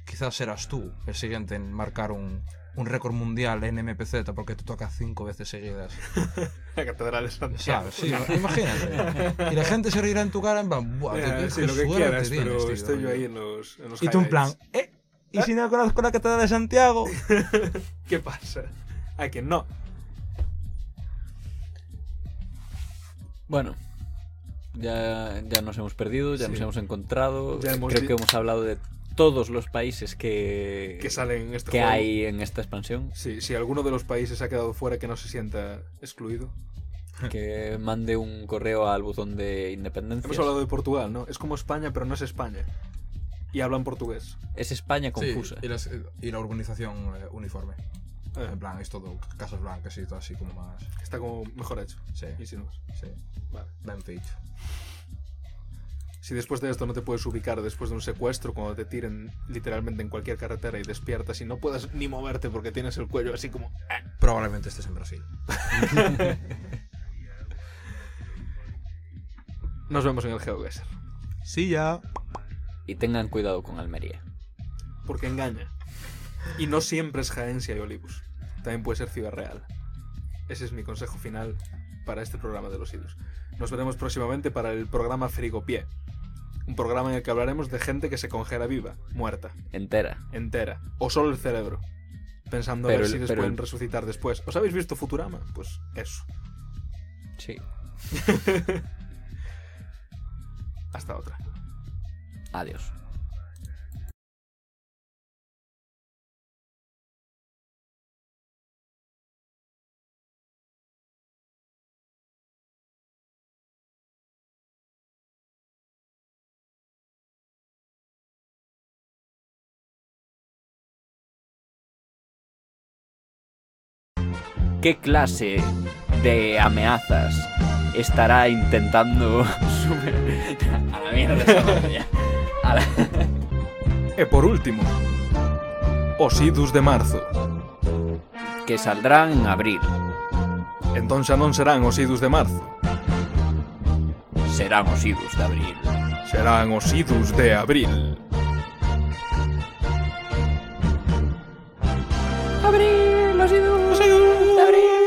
Quizás serás tú el siguiente en marcar un, un récord mundial en MPZ porque te toca cinco veces seguidas. [LAUGHS] La Catedral de Santiago. ¿Sabes? Sí, imagínate. Y la gente se reirá en tu cara en plan, ¡buah! Eh, qué- sí, lo que quieras, tienes, pero tío". estoy yo ahí en los, en los Y tú en plan. ¿eh? ¿Y si no conozco la Catedral de Santiago? [LAUGHS] ¿Qué pasa? Hay que no. Bueno, ya, ya nos hemos perdido, ya Sí. nos hemos encontrado. Ya hemos Creo que hemos hablado de todos los países que, Que salen en este que hay en esta expansión. Sí, si alguno de los países ha quedado fuera que no se sienta excluido. Que mande un correo al buzón de independencia. Hemos hablado de Portugal, ¿no? Es como España, pero no es España. Y hablan portugués. Es España Sí, confusa. y, las- y la urbanización eh, uniforme. Eh, En plan, es todo casas blancas y todo así como más. está como mejor hecho. Sí, Y sin más. sí. Vale. Ben feito. Si después de esto no te puedes ubicar después de un secuestro, cuando te tiren literalmente en cualquier carretera y despiertas y no puedas ni moverte porque tienes el cuello así como... "Ah". Probablemente estés en Brasil. [LAUGHS] Nos vemos en el GeoGuessr. Sí, ya. Y tengan cuidado con Almería. Porque engaña. Y no siempre es Jaensia y Olivos. También puede ser Ciudad Real. Ese es mi consejo final para este programa de los idus. Nos veremos próximamente para el programa Frigopié. Un programa en el que hablaremos de gente que se congela viva, muerta, Entera. entera, o solo el cerebro. Pensando a ver el- si les pueden el- resucitar después. ¿Os habéis visto Futurama? Pues eso. Sí. [LAUGHS] Hasta otra. Adiós. ¿Qué clase de amenazas estará intentando [LAUGHS] [LAUGHS] A la mierda [LAUGHS] Ala. E por último, os idus de marzo. Que saldrán en abril. Entón xa non serán os idus de marzo. Serán os idus de abril. Serán os idus de abril. Abril, los idus, los idus de abril.